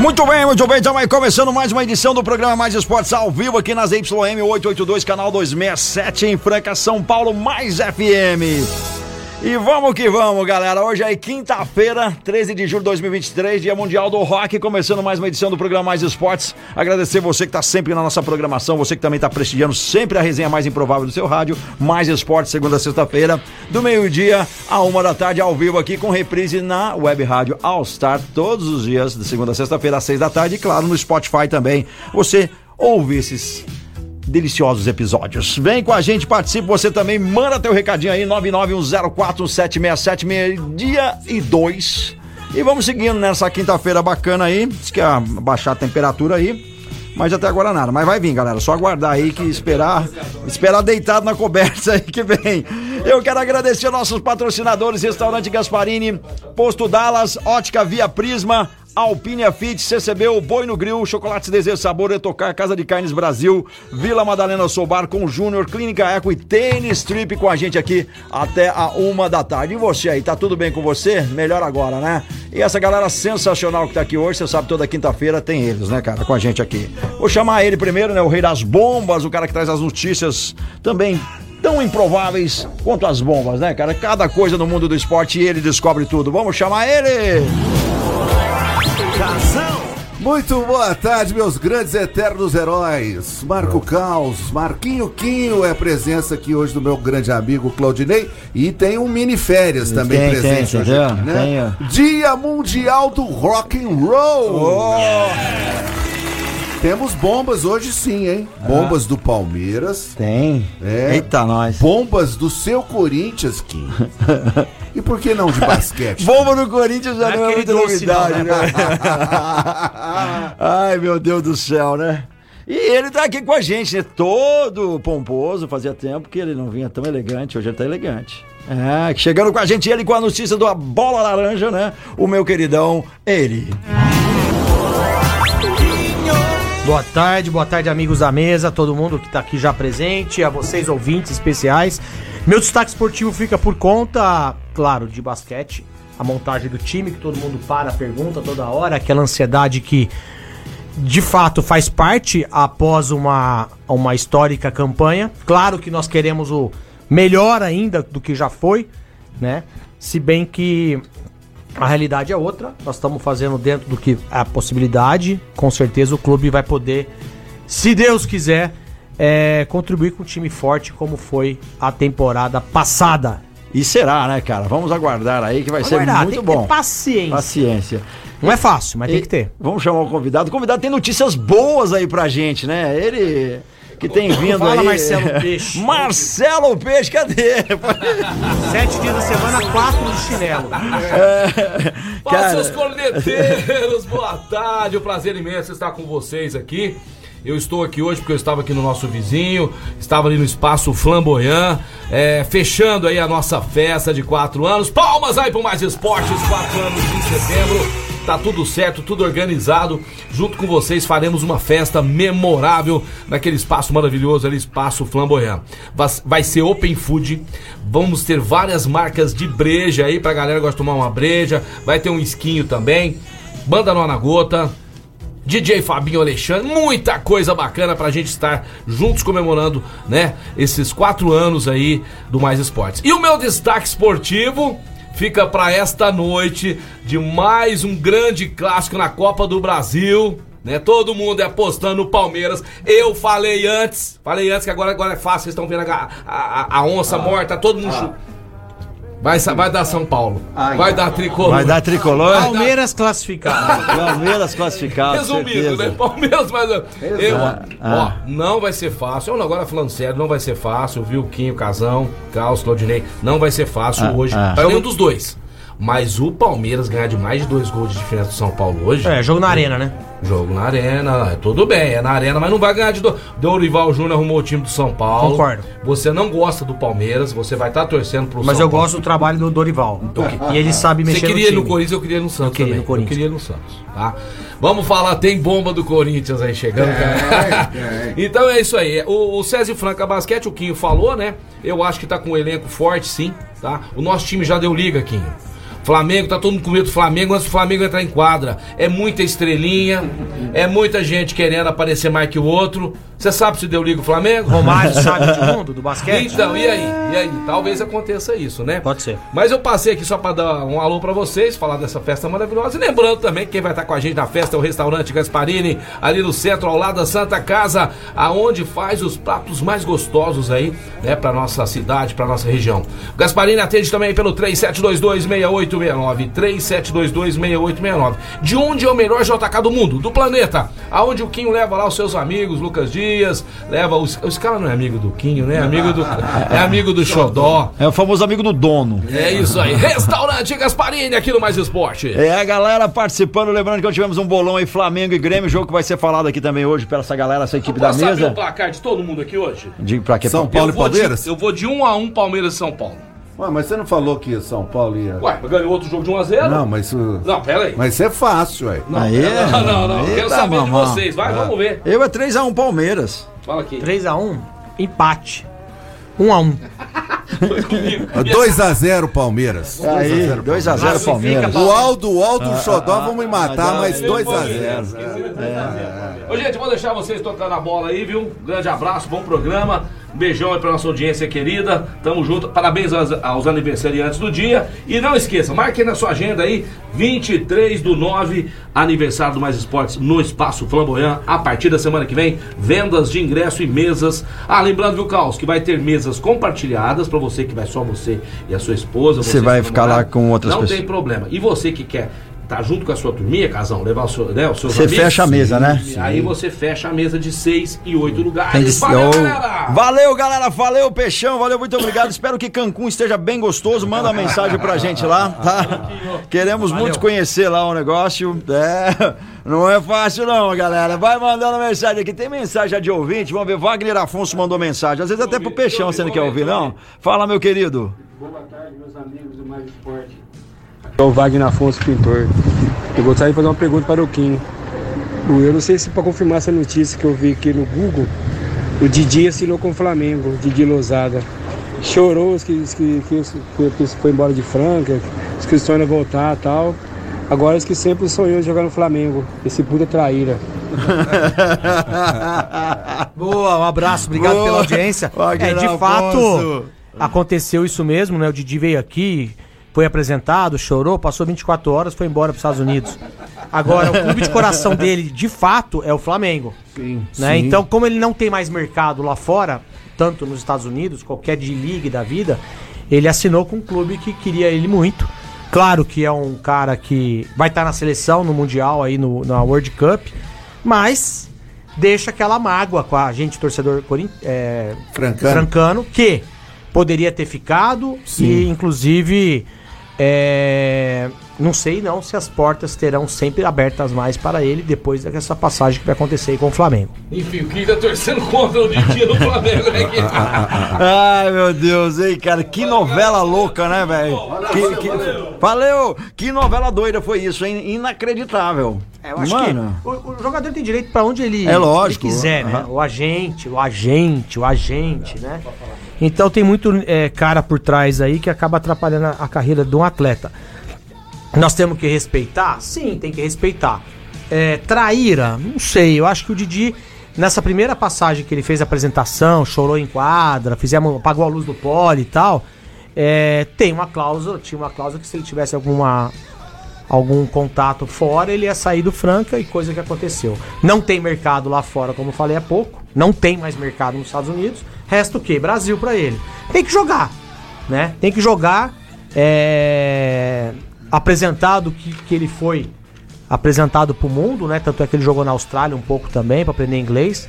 Muito bem, muito bem, estamos aí começando mais uma edição do programa Mais Esportes ao vivo aqui nas YM 882, canal 267 em Franca, São Paulo, mais FM. E vamos que vamos, galera. Hoje é quinta-feira, 13 de julho de 2023, Dia Mundial do Rock, começando mais uma edição do programa Mais Esportes. Agradecer você que está sempre na nossa programação, você que também está prestigiando sempre a resenha mais improvável do seu rádio, Mais Esportes, segunda a sexta-feira, do meio-dia a uma da tarde, ao vivo aqui, com reprise na web rádio All Star, todos os dias, de segunda a sexta-feira, às seis da tarde, e claro, no Spotify também. Você ouve esses deliciosos episódios. Vem com a gente, participe você também, manda teu recadinho aí, 991047676, dia e dois. E vamos seguindo nessa quinta-feira bacana aí, diz que ia baixar a temperatura aí, mas até agora nada. Mas vai vir, galera, só aguardar aí que esperar, esperar deitado na coberta aí que vem. Eu quero agradecer nossos patrocinadores, Restaurante Gasparini, Posto Dallas, Ótica Via Prisma, Alpine Fit, CCB, Boi no Grill, Chocolates Desejo Sabor, Etocar, Casa de Carnes Brasil, Vila Madalena Soubar com o Júnior, Clínica Eco e Tênis Trip com a gente aqui até a uma da tarde. E você aí, tá tudo bem com você? Melhor agora, né? E essa galera sensacional que tá aqui hoje, você sabe, toda quinta-feira tem eles, né, cara, com a gente aqui. Vou chamar ele primeiro, né, o rei das bombas, o cara que traz as notícias também tão improváveis quanto as bombas, né, cara? Cada coisa no mundo do esporte ele descobre tudo. Vamos chamar ele! Muito boa tarde, meus grandes eternos heróis. Marco Caos, Marquinho Quinho é presença aqui hoje do meu grande amigo Claudinei e tem um mini férias também Tem, presente tem, hoje aqui, né? tem. Dia Mundial do Rock and Roll. Temos bombas hoje sim, hein? Bombas do Palmeiras, Tem. É. Eita, nós. bombas do seu Corinthians, Kim. E por que não de basquete? Bomba no Corinthians já não é aquele muita não, novidade, né? Ai, meu Deus do céu, né? E ele tá aqui com a gente, né? Todo pomposo, fazia tempo que ele não vinha tão elegante, hoje ele tá elegante. É, chegando com a gente, ele com a notícia da bola laranja, né? O meu queridão, ele. Boa tarde, boa tarde, amigos da mesa, todo mundo que tá aqui já presente, a vocês ouvintes especiais. Meu destaque esportivo fica por conta, claro, de basquete, a montagem do time, que todo mundo para, pergunta toda hora, aquela ansiedade que de fato faz parte após uma, uma histórica campanha. Claro que nós queremos o melhor ainda do que já foi, né? Se bem que a realidade é outra. Nós estamos fazendo dentro do que é a possibilidade. Com certeza o clube vai poder, se Deus quiser, é, contribuir com um time forte como foi a temporada passada. E será, né, cara? Vamos aguardar aí que vai Aguardar, ser tem muito que ter bom. paciência. Paciência. Não é fácil, mas tem E que ter. Vamos chamar o convidado. O convidado tem notícias boas aí pra gente, né? Ele que tem vindo Fala, aí. Marcelo Peixe. Marcelo Peixe, cadê? Sete dias da semana, quatro de chinelo. Fala, Cara. seus corneteiros, boa tarde, um prazer imenso estar com vocês aqui. Eu estou aqui hoje porque eu estava aqui no nosso vizinho, estava ali no espaço Flamboyant, é, fechando aí a nossa festa de quatro anos. Palmas aí para mais esportes, quatro anos em setembro. Tá tudo certo, tudo organizado. Junto com vocês faremos uma festa memorável naquele espaço maravilhoso ali, espaço Flamboyant. Vai ser open food. Vamos ter várias marcas de breja aí pra galera que gosta de tomar uma breja. Vai ter um esquinho também. Banda Nona Gota. DJ Fabinho Alexandre, muita coisa bacana pra gente estar juntos comemorando, né, esses quatro anos aí do Mais Esportes. E o meu destaque esportivo fica pra esta noite de mais um grande clássico na Copa do Brasil. Né, todo mundo é apostando no Palmeiras. Eu falei antes, falei antes que agora, agora é fácil, vocês estão vendo a, a- a onça morta, todo mundo. chu- Vai, vai dar São Paulo. Vai dar tricolor. Vai dar tricolor. Palmeiras classificado. Palmeiras classificado, Resumindo, certeza. né? Palmeiras, mas. Eu, Ah. ó, não vai ser fácil. Eu, agora falando sério, não vai ser fácil, viu? Quinho, Casão, Carlos, Claudinei. Não vai ser fácil Ah, hoje. ah. Pra nenhum dos dois. Mas o Palmeiras ganhar de mais de dois gols de diferença do São Paulo hoje. É, jogo na arena, né? Jogo na arena, é tudo bem, é na arena, mas não vai ganhar de dois. Dorival Júnior arrumou o time do São Paulo. Concordo. Você não gosta do Palmeiras, você vai estar torcendo pro Mas São eu Paulo. gosto do trabalho do Dorival. E ele sabe Você mexer queria ir no no. Corinthians, eu queria ir no Santos queria ir também. no Corinthians. Eu queria ir no Santos, tá? Vamos falar, tem bomba do Corinthians aí chegando, cara. então é isso aí. O, o César Franca Basquete, o Quinho falou, né? Eu acho que tá com um elenco forte, sim, tá? O nosso time já deu liga, Quinho. Flamengo, tá todo mundo com medo do Flamengo antes do Flamengo entrar em quadra. É muita estrelinha, é muita gente querendo aparecer mais que o outro. Você sabe se deu liga o Flamengo? Romário sabe de mundo, do basquete? Então, e aí? E aí? Talvez aconteça isso, né? Pode ser. Mas eu passei aqui só pra dar um alô pra vocês, falar dessa festa maravilhosa. E lembrando também que quem vai estar com a gente na festa é o restaurante Gasparini, ali no centro, ao lado da Santa Casa, aonde faz os pratos mais gostosos aí, né, pra nossa cidade, pra nossa região. O Gasparini atende também pelo 3722-6869. 3722-6869. De onde é o melhor JK do mundo? Do planeta. Aonde o Quinho leva lá os seus amigos, Lucas Dias, leva os. Os caras não é amigo do Quinho, né? Amigo do. É amigo do Xodó. É o famoso amigo do dono. É isso aí. Restaurante Gasparini aqui no Mais Esporte. É a galera participando, lembrando que nós tivemos um bolão aí, Flamengo e Grêmio, jogo que vai ser falado aqui também hoje pela essa galera, essa equipe da Posso saber mesa. o placar de todo mundo aqui hoje? Diga pra quê? São Paulo eu e Palmeiras? De, eu vou de 1 a 1 Palmeiras e São Paulo. Ué, mas você não falou que São Paulo ia. Ué, mas ganhou outro jogo de 1 a 0 Não, mas. uh, Não, pera aí. Mas isso é fácil, ué. Aí, Não, não, não. Quero Eita, saber mamão. de vocês. Vai, vamos ver. Eu é 3x1 Palmeiras. Fala aqui. 3x1, empate. 1x1. Foi comigo. 2x0 Palmeiras. Aí, 2x0 Classifica, Palmeiras. O Aldo, o Aldo o Xodó vão me matar, ah, mas é, 2x0. Ô, gente, vou deixar vocês tocando a bola aí, viu? Grande abraço, bom programa. Um beijão aí pra nossa audiência querida. Tamo junto. Parabéns aos, aos aniversariantes do dia. E não esqueça, marque na sua agenda aí, 23 do 9, aniversário do Mais Esportes no Espaço Flamboyant. A partir da semana que vem, vendas de ingresso e mesas. Ah, lembrando, viu, Caos, que vai ter mesas compartilhadas pra você que vai só você e a sua esposa. Você e vai ficar lá com outras Não pessoas. tem problema. E você que quer tá junto com a sua turminha, casão, levar o seu, né, os seus Você fecha a mesa, né? e Aí você fecha a mesa de seis e oito lugares. Tem de- Valeu, galera! Valeu, galera. Valeu, Peixão. Valeu, muito obrigado. Espero que Cancún esteja bem gostoso. Manda uma mensagem pra gente lá, tá? Queremos muito conhecer lá o negócio. É, não é fácil não, galera. Vai mandando mensagem aqui. Tem mensagem já de ouvinte. Vamos ver. Wagner Afonso mandou mensagem. Às vezes até pro Peixão, você não quer ouvir, não? Fala, meu querido. Boa tarde, meus amigos do Mais Esporte. Sou o Wagner Afonso, pintor. Eu gostaria de fazer uma pergunta para o Kim. Eu não sei se para confirmar essa notícia que eu vi aqui no Google, o Didi assinou com o Flamengo, o Didi Lozada. Chorou os que, que, que, que, foi embora de Franca, os que sonham voltar e tal. Agora os que sempre sonhou jogar no Flamengo. Esse puta traíra. Boa, um abraço, obrigado Boa. pela audiência. Wagner É, de fato, aconteceu isso mesmo, né? O Didi veio aqui, foi apresentado, chorou, passou 24 horas, foi embora para os Estados Unidos. Agora, o clube de coração dele, de fato, é o Flamengo. Né? Então, como ele não tem mais mercado lá fora, tanto nos Estados Unidos, qualquer de liga da vida, ele assinou com um clube que queria ele muito. Claro que é um cara que vai estar na seleção, no Mundial, aí no, na World Cup, mas deixa aquela mágoa com a gente, torcedor corin- é, Francano. francano, que poderia ter ficado e, inclusive, é, não sei não se as portas terão sempre abertas mais para ele depois dessa passagem que vai acontecer aí com o Flamengo. Enfim, o Kim tá torcendo contra o Didi no Flamengo, né? Ai, meu Deus, ei, cara, que novela louca, né, velho? Que- que- Valeu! Que novela doida foi isso, hein? Inacreditável. É, eu acho Mano, que o, o jogador tem direito para onde ele, É lógico. ele quiser, né? Aham. O agente, o agente, o agente, né? Então tem muito é, cara por trás aí que acaba atrapalhando a, a carreira de um atleta. Nós temos que respeitar? Sim, tem que respeitar. É, traíra? Não sei. Eu acho que o Didi, nessa primeira passagem que ele fez a apresentação, chorou em quadra, fizemos, apagou a luz do pole e tal. é, tem uma cláusula, tinha uma cláusula que se ele tivesse alguma algum contato fora, ele ia sair do Franca e coisa que aconteceu. Não tem mercado lá fora, como falei há pouco. Não tem mais mercado nos Estados Unidos. Resta o quê? Brasil pra ele. Tem que jogar, né? Tem que jogar. é, apresentado que, que ele foi apresentado pro mundo, né? Tanto é que ele jogou na Austrália um pouco também para aprender inglês.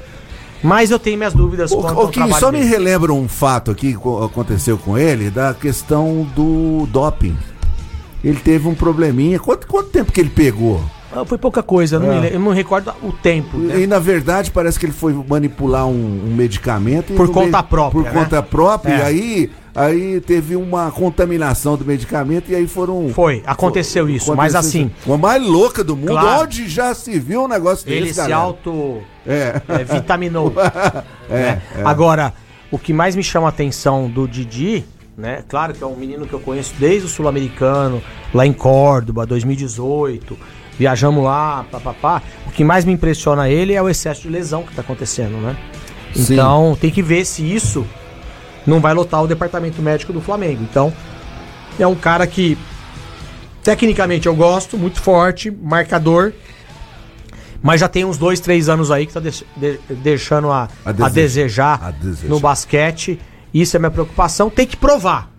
Mas eu tenho minhas dúvidas O, quanto o ao Kim, só me dele. relembra um fato aqui que co- aconteceu com ele, da questão do doping. Ele teve um probleminha. Quanto, quanto tempo que ele pegou? Ah, Foi pouca coisa, eu não, É. eu não recordo o tempo. E, né? e, na verdade parece que ele foi manipular um, um medicamento Por conta meio- própria, Por né? conta própria. É. E aí, aí teve uma contaminação do medicamento e aí foram. Foi, aconteceu isso, mas aconteceu assim, isso. A mais louca do mundo, Claro. onde já se viu um negócio ele desse, se galera? auto É. é, vitaminou. É, né? Agora, o que mais me chama a atenção do Didi, né? Claro que é um menino que eu conheço desde o Sul-Americano, lá em Córdoba, 2018. Viajamos lá, papapá. O que mais me impressiona ele é o excesso de lesão que tá acontecendo, né? Sim. Então, tem que ver se isso não vai lotar o departamento médico do Flamengo. Então, é um cara que tecnicamente eu gosto, muito forte, marcador. Mas já tem uns dois, três anos aí que tá deix- de- deixando a, A a, desejar, A desejar. no basquete. Isso é minha preocupação. Tem que provar.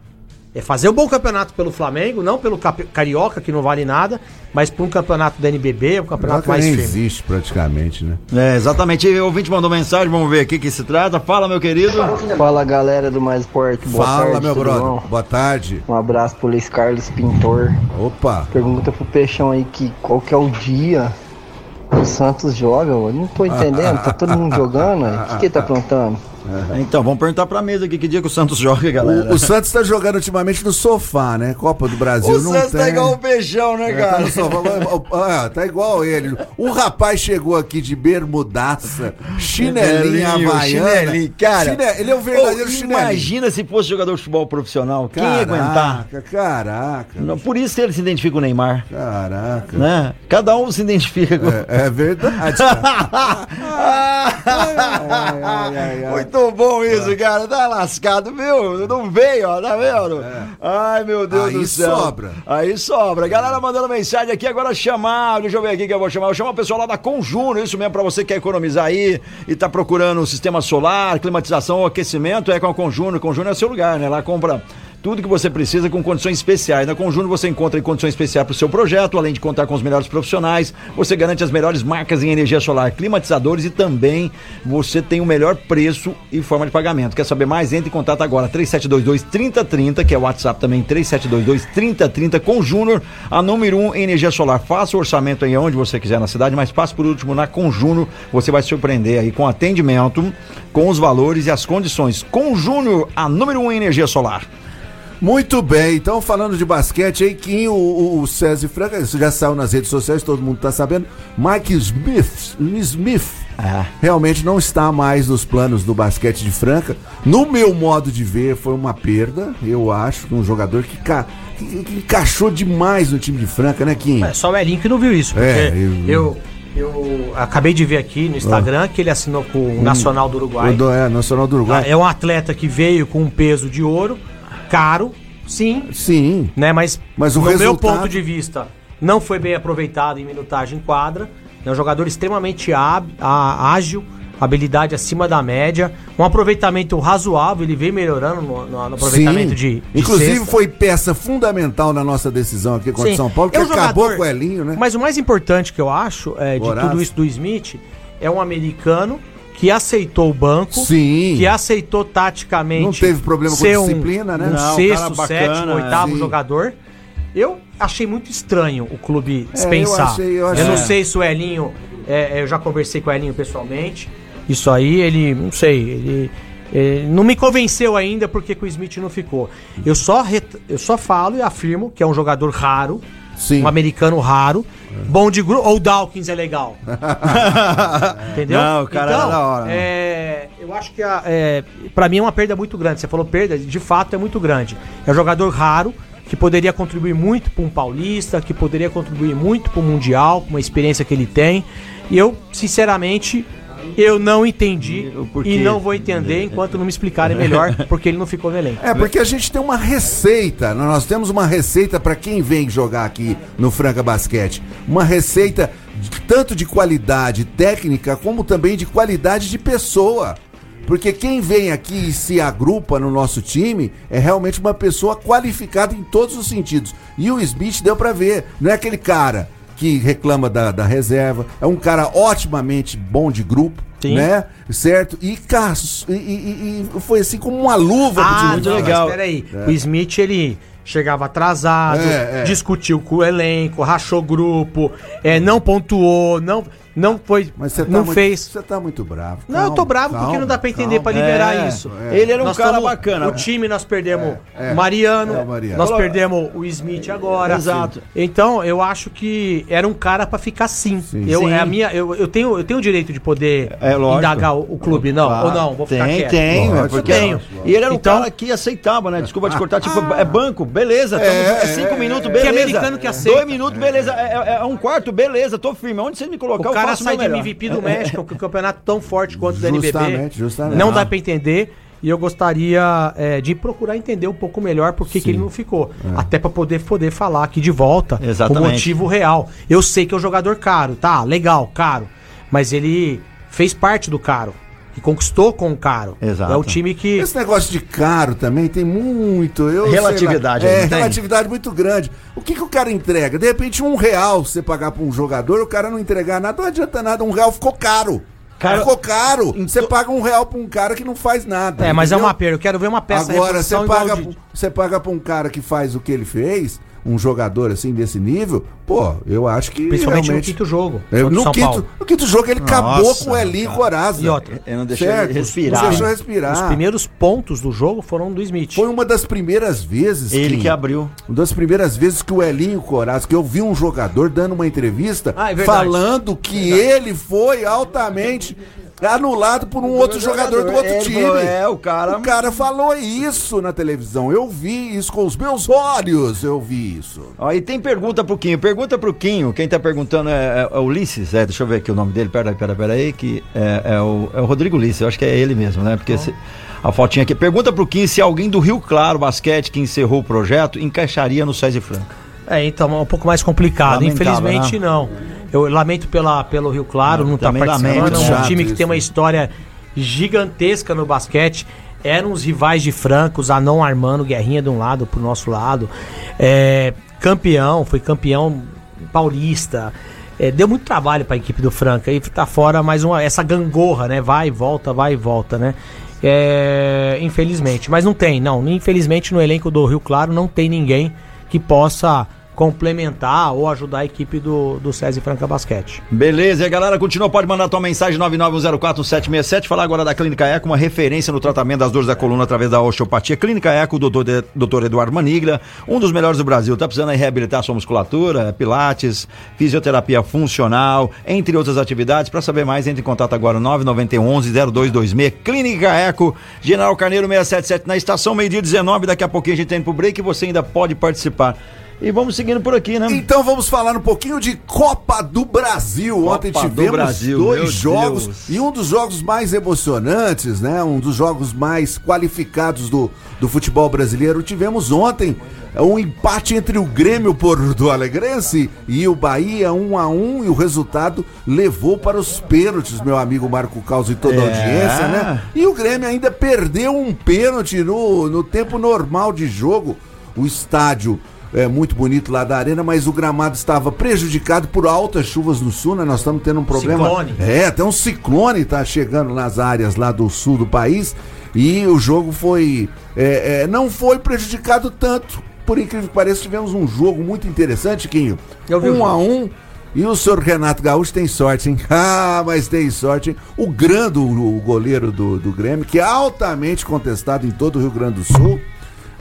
É fazer um bom campeonato pelo Flamengo, não pelo Carioca, que não vale nada, mas por um campeonato da NBB, um campeonato mais nem firme. existe praticamente, né? É, exatamente. O ouvinte mandou mensagem, vamos ver aqui que se trata. Fala, meu querido. Fala galera do Mais Esporte, boa Fala, tarde, meu brother. bom? Boa tarde. Um abraço pro Luiz Carlos Pintor. Opa. Pergunta pro Peixão aí que qual que é o dia que o Santos joga, eu não tô entendendo, tá todo mundo jogando, o que que ele tá aprontando? Então, vamos perguntar pra mesa aqui que dia que o Santos joga, galera. O, o Santos tá jogando ultimamente no sofá, né? Copa do Brasil O não Santos tem. tá igual o Peixão, né, É, tá cara? no sofá. Ah, tá igual ele. Um rapaz chegou aqui de bermudaça, chinelinha havaiana. chinelinho, cara. Chine- Ele é o verdadeiro Ô, chinelinho. Imagina se fosse jogador de futebol profissional. Quem ia aguentar? Caraca, caraca, Não, por isso ele se identifica com o Neymar. caraca. Né? Cada um se identifica com. É, é verdade. cara. ai, ai, ai. Muito bom isso, cara. Tá lascado, viu? Não veio, ó, tá vendo? Ai, meu Deus Aí do céu. sobra. Aí sobra. Galera mandando mensagem aqui, agora chamar. Deixa eu ver aqui que eu vou chamar. Eu chamo o pessoal lá da Conjuno, isso mesmo, pra você que quer economizar aí e tá procurando um sistema solar, climatização ou aquecimento, é com a Conjuno. Conjuno é o seu lugar, né? Lá compra tudo que você precisa com condições especiais. Na Conjuno você encontra em condições especiais para o seu projeto, além de contar com os melhores profissionais, você garante as melhores marcas em energia solar, climatizadores e também você tem o melhor preço e forma de pagamento. Quer saber mais? Entre em contato agora, 3722-3030, que é o WhatsApp também, 3722-3030, com Júnior, a número 1 um em energia solar. Faça o orçamento aí onde você quiser na cidade, mas passe por último na Conjúnior, você vai se surpreender aí com atendimento, com os valores e as condições. Com Júnior, a número 1 um em energia solar. Muito bem, então falando de basquete aí, Kim, o, o, o César Franca, isso já saiu nas redes sociais, todo mundo tá sabendo. Mike Smith, Smith É. realmente não está mais nos planos do basquete de Franca. No meu modo de ver, foi uma perda, eu acho, um jogador que, ca- que- que encaixou demais no time de Franca, né, Kim? É só o Elinho que não viu isso. É, eu, eu, acabei de ver aqui no Instagram que ele assinou com o Nacional do Uruguai. Do, é, Nacional do Ah, Uruguai. É um atleta que veio com um peso de ouro, caro, sim, Sim, né? Mas, Mas o no meu resultado- ponto de vista, não foi bem aproveitado em minutagem em quadra. É um jogador extremamente ágil, habilidade acima da média, um aproveitamento razoável, ele vem melhorando no, no- aproveitamento sim. de, de Inclusive cesta. foi peça fundamental na nossa decisão aqui contra Sim. São Paulo, que É acabou jogador- com o Elinho, né? Mas o mais importante que eu acho é, de Horácio. tudo isso do Smith é um americano que aceitou o banco, Sim. que aceitou taticamente. Não teve problema com ser um- disciplina, né? Um Não, cara sexto, bacana, sétimo, oitavo sim. jogador. Eu achei muito estranho o clube É, dispensar. eu achei- eu eu, achei- não É. sei se o Elinho. é, eu já conversei com o Elinho pessoalmente. Isso aí, ele. Não sei. Ele. ele não me convenceu ainda porque que o Smith não ficou. Eu só, ret- eu só falo e afirmo que é um jogador raro, Sim. um americano raro, bom de grupo. Ou Dawkins é legal. Entendeu? Não, o cara era da hora, né? É, eu acho que a, é, para mim é uma perda muito grande. Você falou perda, de fato é muito grande. É um jogador raro que poderia contribuir muito para um paulista, que poderia contribuir muito para o mundial, com a experiência que ele tem. E eu, sinceramente, eu não entendi porquê. e não vou entender enquanto não me explicarem melhor porque ele não ficou no elenco. É, porque a gente tem uma receita, nós temos uma receita para quem vem jogar aqui no Franca Basquete. Uma receita de- tanto de qualidade técnica como também de qualidade de pessoa. Porque quem vem aqui e se agrupa no nosso time é realmente uma pessoa qualificada em todos os sentidos. E o Smith deu pra ver, não é aquele cara que reclama da, da reserva, é um cara otimamente bom de grupo. Sim. Né? Certo? E, cara, e, e- e foi assim como uma luva. Ah, muito legal. mas peraí. O Smith, ele chegava atrasado, É, é. discutiu com o elenco, rachou grupo, é, não pontuou, não, não foi, Mas você tá não muito, fez... Você tá muito bravo. Não, eu tô Calma, bravo porque calma, não dá pra entender calma. pra liberar É, isso. Ele era um Nós cara tamo- bacana. O time nós perdemos É, é. Mariano, É, o Mariano. nós perdemos o Smith agora. Exato. Então, eu acho que era um cara pra ficar sim. Sim. Eu, Sim. É a minha, eu, eu, tenho, eu tenho o direito de poder É, indagar o, o clube, não, Claro. ou não, vou ficar tem, quieto. Tem, Lógico, é porque tenho. E ele era um Então- cara que aceitava, né? Desculpa te cortar, tipo, é banco, beleza. tamo- É, É, cinco é, minutos, Que beleza. americano que aceita. Dois minutos, beleza. É, é- é um quarto, beleza. Tô firme. Onde você me O colocar, eu cara sai de. MVP do México, que o campeonato tão forte quanto o do NBB. Justamente, justamente. Não Ah. dá pra entender. E eu gostaria é, de procurar entender um pouco melhor por que que ele não ficou. Até pra poder, poder falar aqui de volta Exatamente. o motivo real. Eu sei que é um jogador caro, tá? Legal, caro. Mas ele fez parte do caro. E conquistou com o caro. Exato. É o time que. Esse negócio de caro também tem muito. Eu sei lá, Relatividade aí, É, tem? relatividade muito grande. O que, que o cara entrega? De repente, um real você pagar pra um jogador, o cara não entregar nada, não adianta nada. Um real ficou caro. Cara, ficou caro. Você paga um real pra um cara que não faz nada. É, mas é entendeu? uma perda. Eu quero ver uma peça Agora, você paga, de- você paga pra um cara que faz o que ele fez, um jogador assim desse nível, pô, eu acho que. Principalmente realmente... no quinto jogo. É, no, São quinto, Paulo. no quinto jogo ele acabou Nossa, com o Eli cara. Coraza. E outra, Eu não deixei ele respirar. Não deixou respirar. Os primeiros pontos do jogo foram do Smith. Foi uma das primeiras vezes Ele que abriu. Uma das primeiras vezes que o Elinho Coraza, que eu vi um jogador dando uma entrevista Ah, é verdade. falando que ele foi altamente anulado por um outro jogador, do outro time. falou, é, o cara- O cara falou isso na televisão. Eu vi isso com os meus olhos. Eu vi isso. Ó, e tem pergunta pro Quinho. Pergunta pro Quinho. Quem tá perguntando é, é Ulisses. É, deixa eu ver aqui o nome dele. Pera aí, pera, pera aí. Que é, é o, é o Rodrigo Ulisses. Eu acho que é ele mesmo, né? Porque se- a fotinha aqui. Pergunta pro Quinho se alguém do Rio Claro Basquete que encerrou o projeto encaixaria no César Franca. É, então é um pouco mais complicado. Lamentável, Infelizmente, né? não. Eu lamento pela, pelo Rio Claro, Eu não tá participando. lamento, É um time que isso, tem uma história gigantesca no basquete. Eram os rivais de Francos, Anon Armando, Guerrinha de um lado pro nosso lado. É, campeão, foi campeão paulista. É, deu muito trabalho pra equipe do Franca. E tá fora mais uma. Essa gangorra, né? Vai e volta, vai e volta, né? É, infelizmente. Mas não tem, não. Infelizmente no elenco do Rio Claro não tem ninguém que possa complementar ou ajudar a equipe do, do César Franca Basquete. Beleza, e a galera continua, pode mandar tua mensagem 991041767, falar agora da Clínica Eco, uma referência no tratamento das dores da coluna através da osteopatia. Clínica Eco, doutor, de- doutor Eduardo Manigla, um dos melhores do Brasil. Tá precisando reabilitar sua musculatura, pilates, fisioterapia funcional, entre outras atividades. Para saber mais, entre em contato agora 991-0226. Clínica Eco, General Carneiro 677 na estação, meio-dia 19. Daqui a pouquinho a gente indo pro break e você ainda pode participar. E vamos seguindo por aqui, né? Então vamos falar um pouquinho de Copa do Brasil. Copa Ontem do tivemos Brasil, meu dois jogos Deus. e um dos jogos mais emocionantes, né? Um dos jogos mais qualificados do, do futebol brasileiro. Tivemos ontem um empate entre o Grêmio Porto Alegrense e o Bahia, um a um, e o resultado levou para os pênaltis, meu amigo Marco Caos e toda a É. audiência, né? E o Grêmio ainda perdeu um pênalti no, no tempo normal de jogo. O estádio é muito bonito lá da arena, mas o gramado estava prejudicado por altas chuvas no sul, né? Nós estamos tendo um problema. Ciclone. É, até um ciclone tá chegando nas áreas lá do sul do país e o jogo foi. é, é, não foi prejudicado tanto. Por incrível que pareça, tivemos um jogo muito interessante, Quinho. Eu vi um a um. E o senhor Renato Gaúcho tem sorte, hein? Ah, mas tem sorte, hein? O Grando, o goleiro do, do Grêmio, que é altamente contestado em todo o Rio Grande do Sul.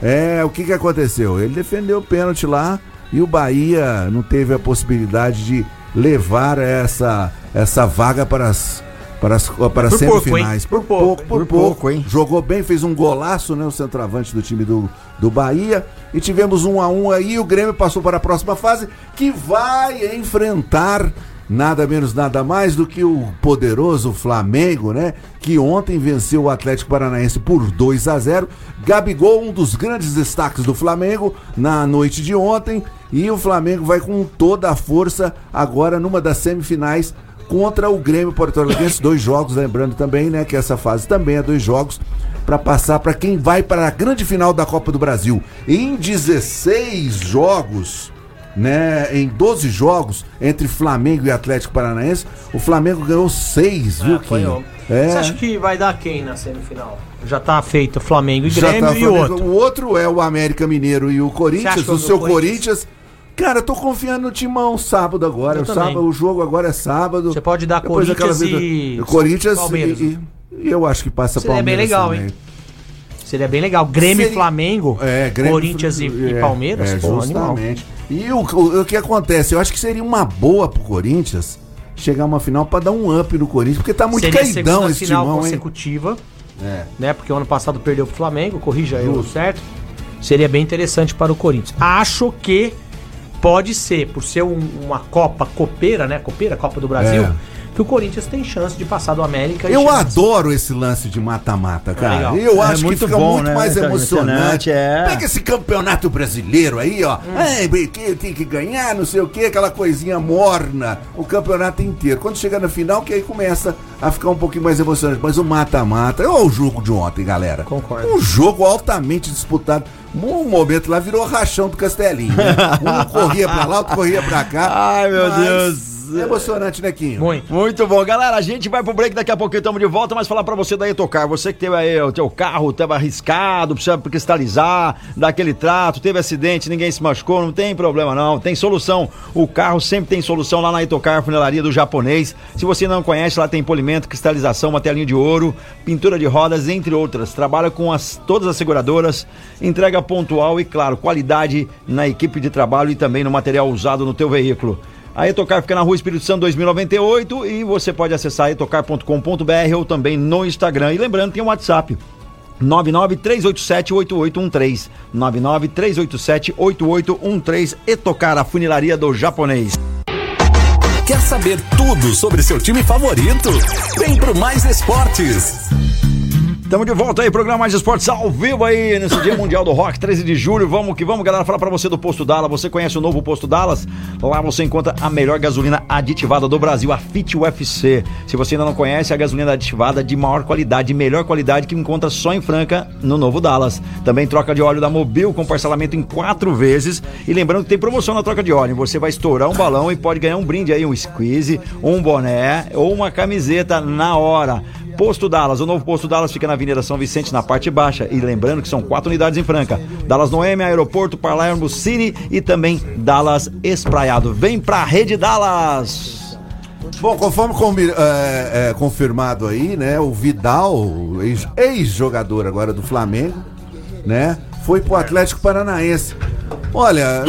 É, o que que aconteceu? Ele defendeu o pênalti lá e o Bahia não teve a possibilidade de levar essa, essa vaga para as para as, para as pouco, semifinais. hein? Por pouco. Por por pouco, hein? Jogou bem, fez um golaço, né? O centroavante do time do, do Bahia. E tivemos um a um aí. O Grêmio passou para a próxima fase, que vai enfrentar nada menos, nada mais do que o poderoso Flamengo, né? Que ontem venceu o Atlético Paranaense por 2 a 0. Gabigol, um dos grandes destaques do Flamengo na noite de ontem. E o Flamengo vai com toda a força agora numa das semifinais contra o Grêmio Porto Alegrense. dois jogos, lembrando também, né, que essa fase também é dois jogos para passar para quem vai para a grande final da Copa do Brasil. Em 16 jogos, né, em 12 jogos entre Flamengo e Atlético Paranaense, o Flamengo ganhou 6, viu. Kim? É. Você acha que vai dar quem na semifinal? Já tá feito Flamengo e Já Grêmio tá e o Flamengo. outro. O outro é o América Mineiro e o Corinthians. Acha O seu Corinthians- Corinthians. Cara, eu tô confiando no Timão sábado agora. Eu o, também. sábado, o jogo agora é sábado. Você pode dar Depois Corinthians e Corinthians Palmeiras. e, e eu acho que passa bem Palmeiras legal, também. hein? Seria bem legal. Grêmio e Seria- Flamengo, É, Grêmio, Corinthians e, e é, Palmeiras, É, pô, animal. justamente. E o, o, que acontece? Eu acho que seria uma boa pro Corinthians chegar uma final pra dar um up no Corinthians, porque tá muito Seria caidão esse final timão, hein? consecutiva, É. né? Porque o ano passado perdeu pro Flamengo, corrija eu, certo? Seria bem interessante para o Corinthians. Acho que pode ser, por ser um- uma Copa copeira, né? Copeira, Copa do Brasil, É. que o Corinthians tem chance de passar do América. Eu chance- adoro esse lance de mata-mata, cara. legal. Eu É acho que fica bom, muito né? mais Tá emocionante. emocionante, é. Pega esse campeonato brasileiro aí, ó. É, bem, que tem que ganhar, não sei o que, aquela coisinha morna, o campeonato inteiro. Quando chega na final, que aí começa a ficar um pouquinho mais emocionante. Mas o mata-mata, olha o jogo de ontem, galera. Concordo. Um jogo altamente disputado. Um momento lá virou rachão do Castelinho. né? Um corria pra lá, outro corria pra cá. Ai, meu Mas Deus. É emocionante, né, Quinho? Muito. Muito bom, galera. A gente vai pro break, daqui a pouquinho estamos de volta, mas falar pra você da Etocar. Você que teve aí o teu carro, tava arriscado, precisa cristalizar, dar aquele trato, teve acidente, ninguém se machucou, não tem problema não, tem solução. O carro sempre tem solução lá na Etocar, funilaria do japonês. Se você não conhece, lá tem polimento, cristalização, martelinho de ouro, pintura de rodas, entre outras. Trabalha com as, todas as seguradoras, entrega pontual e, claro, qualidade na equipe de trabalho e também no material usado no teu veículo. A Etocar fica na rua Espírito Santo 2098 e você pode acessar etocar.com.br ou também no Instagram. E lembrando, tem o WhatsApp. 993878813 993878813 Etocar, a funilaria do japonês. Quer saber tudo sobre seu time favorito? Vem pro Mais Esportes. Estamos de volta aí, programa Mais Esportes ao vivo aí, nesse Dia Mundial do Rock, 13 de julho. Vamos que vamos, galera. Falar pra você do Posto Dallas. Você conhece o novo Posto Dallas? Lá você encontra a melhor gasolina aditivada do Brasil, a Fit UFC. Se você ainda não conhece, a gasolina aditivada de maior qualidade, de melhor qualidade, que encontra só em Franca, no novo Dallas. Também troca de óleo da Mobil com parcelamento em quatro vezes. E lembrando que tem promoção na troca de óleo. Você vai estourar um balão e pode ganhar um brinde aí, um squeeze, um boné ou uma camiseta na hora. Posto Dallas, o novo Posto Dallas fica na Avenida São Vicente, na parte baixa. E lembrando que são quatro unidades em Franca: Dallas Noemi, Aeroporto, Palermo City e também Dallas Espraiado. Vem pra Rede Dallas! Bom, conforme é, é, confirmado aí, né? O Vidal, ex-jogador agora do Flamengo, né? Foi pro Atlético Paranaense. Olha,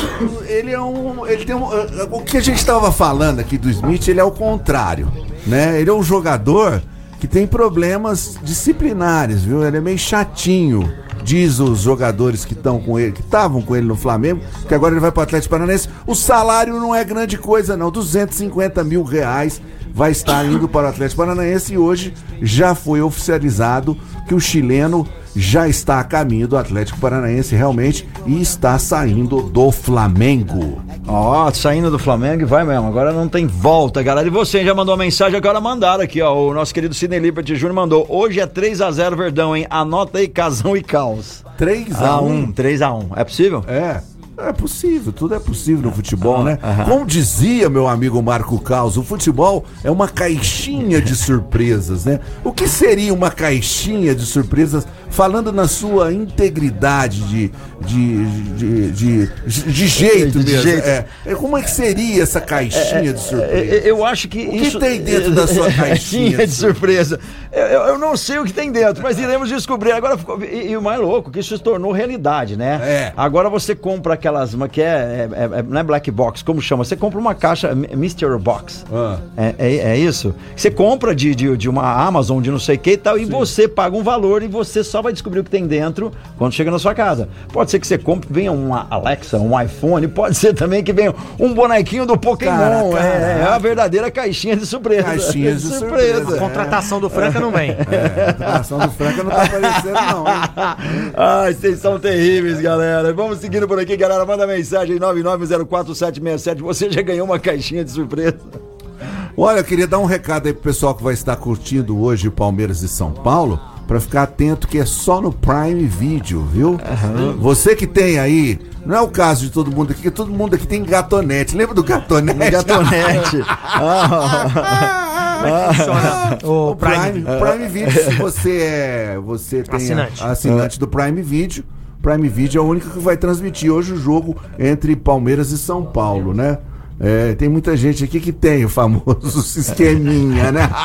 ele é um. Ele tem um. O que a gente estava falando aqui do Smith, ele é o contrário. Né? Ele é um jogador que tem problemas disciplinares, viu? Ele é meio chatinho. Diz os jogadores que estão com ele, que estavam com ele no Flamengo, que agora ele vai para o Atlético Paranaense. O salário não é grande coisa, não. 250 mil reais vai estar indo para o Atlético Paranaense e hoje já foi oficializado que o chileno já está a caminho do Atlético Paranaense realmente e está saindo do Flamengo. Ó, saindo do Flamengo e vai mesmo. Agora não tem volta, galera. E você já mandou uma mensagem, agora mandaram aqui, ó. O nosso querido Sidney Liberty Júnior mandou. Hoje é 3x0 Verdão, hein? Anota aí, casão e caos. 3 a a 1 1 3x1. É possível? É. É possível, tudo é possível no futebol, né? Como dizia meu amigo Marco Caos, o futebol é uma caixinha de surpresas, né? O que seria uma caixinha de surpresas falando na sua integridade de, de, de, de, de- jeito De mesmo? jeito. É. É, Como é que seria essa caixinha de É, surpresas? Eu acho que O que isso. tem dentro da sua caixinha de surpresa? Eu, eu- eu não sei o que tem dentro, mas iremos descobrir. Agora ficou. E, e o mais louco, que isso se tornou realidade, né? É. Agora você compra aquelas. Que é, é- é- não é black box, como chama? Você compra uma caixa M- Mystery Box. Ah. É, é, é isso? Você compra de, de, de uma Amazon, de não sei o que e tal, e você paga um valor e você só vai descobrir o que tem dentro quando chega na sua casa. Pode ser que você compre, venha uma Alexa, um iPhone, pode ser também que venha um bonequinho do Pokémon. Cara, é, é a caraca. verdadeira caixinha de surpresa. Caixinha de surpresa. A contratação do Franca não vem. É, a ação do Franca não tá aparecendo, não, hein? Ai, vocês são terríveis, galera. Vamos seguindo por aqui, galera. Manda mensagem 9904767. Você já ganhou uma caixinha de surpresa. Olha, eu queria dar um recado aí pro pessoal que vai estar curtindo hoje o Palmeiras e São Paulo, pra ficar atento que é só no Prime Video, viu? Você que tem aí, não é o caso de todo mundo aqui, que todo mundo aqui tem gatonete. Lembra do gatonete? Gatonete. Ah, Funciona o O Prime, Prime. Prime Video, se você é. Você tem Assinante. A, assinante do Prime Video. Prime Video é o único que vai transmitir hoje o jogo entre Palmeiras e São Paulo, né? É, tem muita gente aqui que tem o famoso esqueminha, né?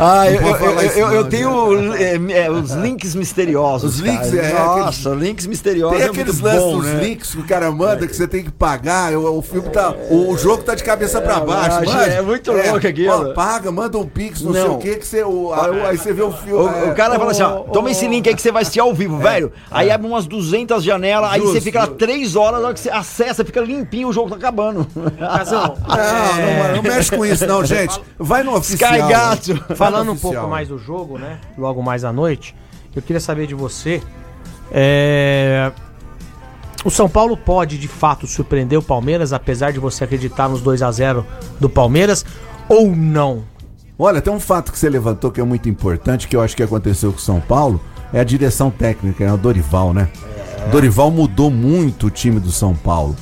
Ah, eu, eu, eu- eu- né? tenho é, é, os links misteriosos. Os links, cara. é, Nossa, links misteriosos Tem é aqueles lances bom, dos né? links que o cara manda que você tem que pagar. O, o filme tá. O, jogo tá de cabeça pra baixo. manja? é muito louco aquilo. Ó, paga, manda um pix, não, sei Não. o que, que você. o- aí, aí você vê o filme. O, é, o cara fala assim, ó, toma esse link aí que você vai assistir ao vivo, velho. Aí abre umas 200 janelas, aí você fica lá. 3 horas, na hora que você acessa, fica limpinho, o jogo tá acabando. Casão, Não, não, não mexe com isso, não, gente. Vai no oficial. Sky Gato. Falando um pouco mais do jogo, né? Logo mais à noite, eu queria saber de você. é, O São Paulo pode de fato surpreender o Palmeiras, apesar de você acreditar nos 2 a 0 do Palmeiras, ou não? Olha, tem um fato que você levantou que é muito importante, que eu acho que aconteceu com o São Paulo, é a direção técnica, é o Dorival, né? Dorival mudou muito o time do São Paulo.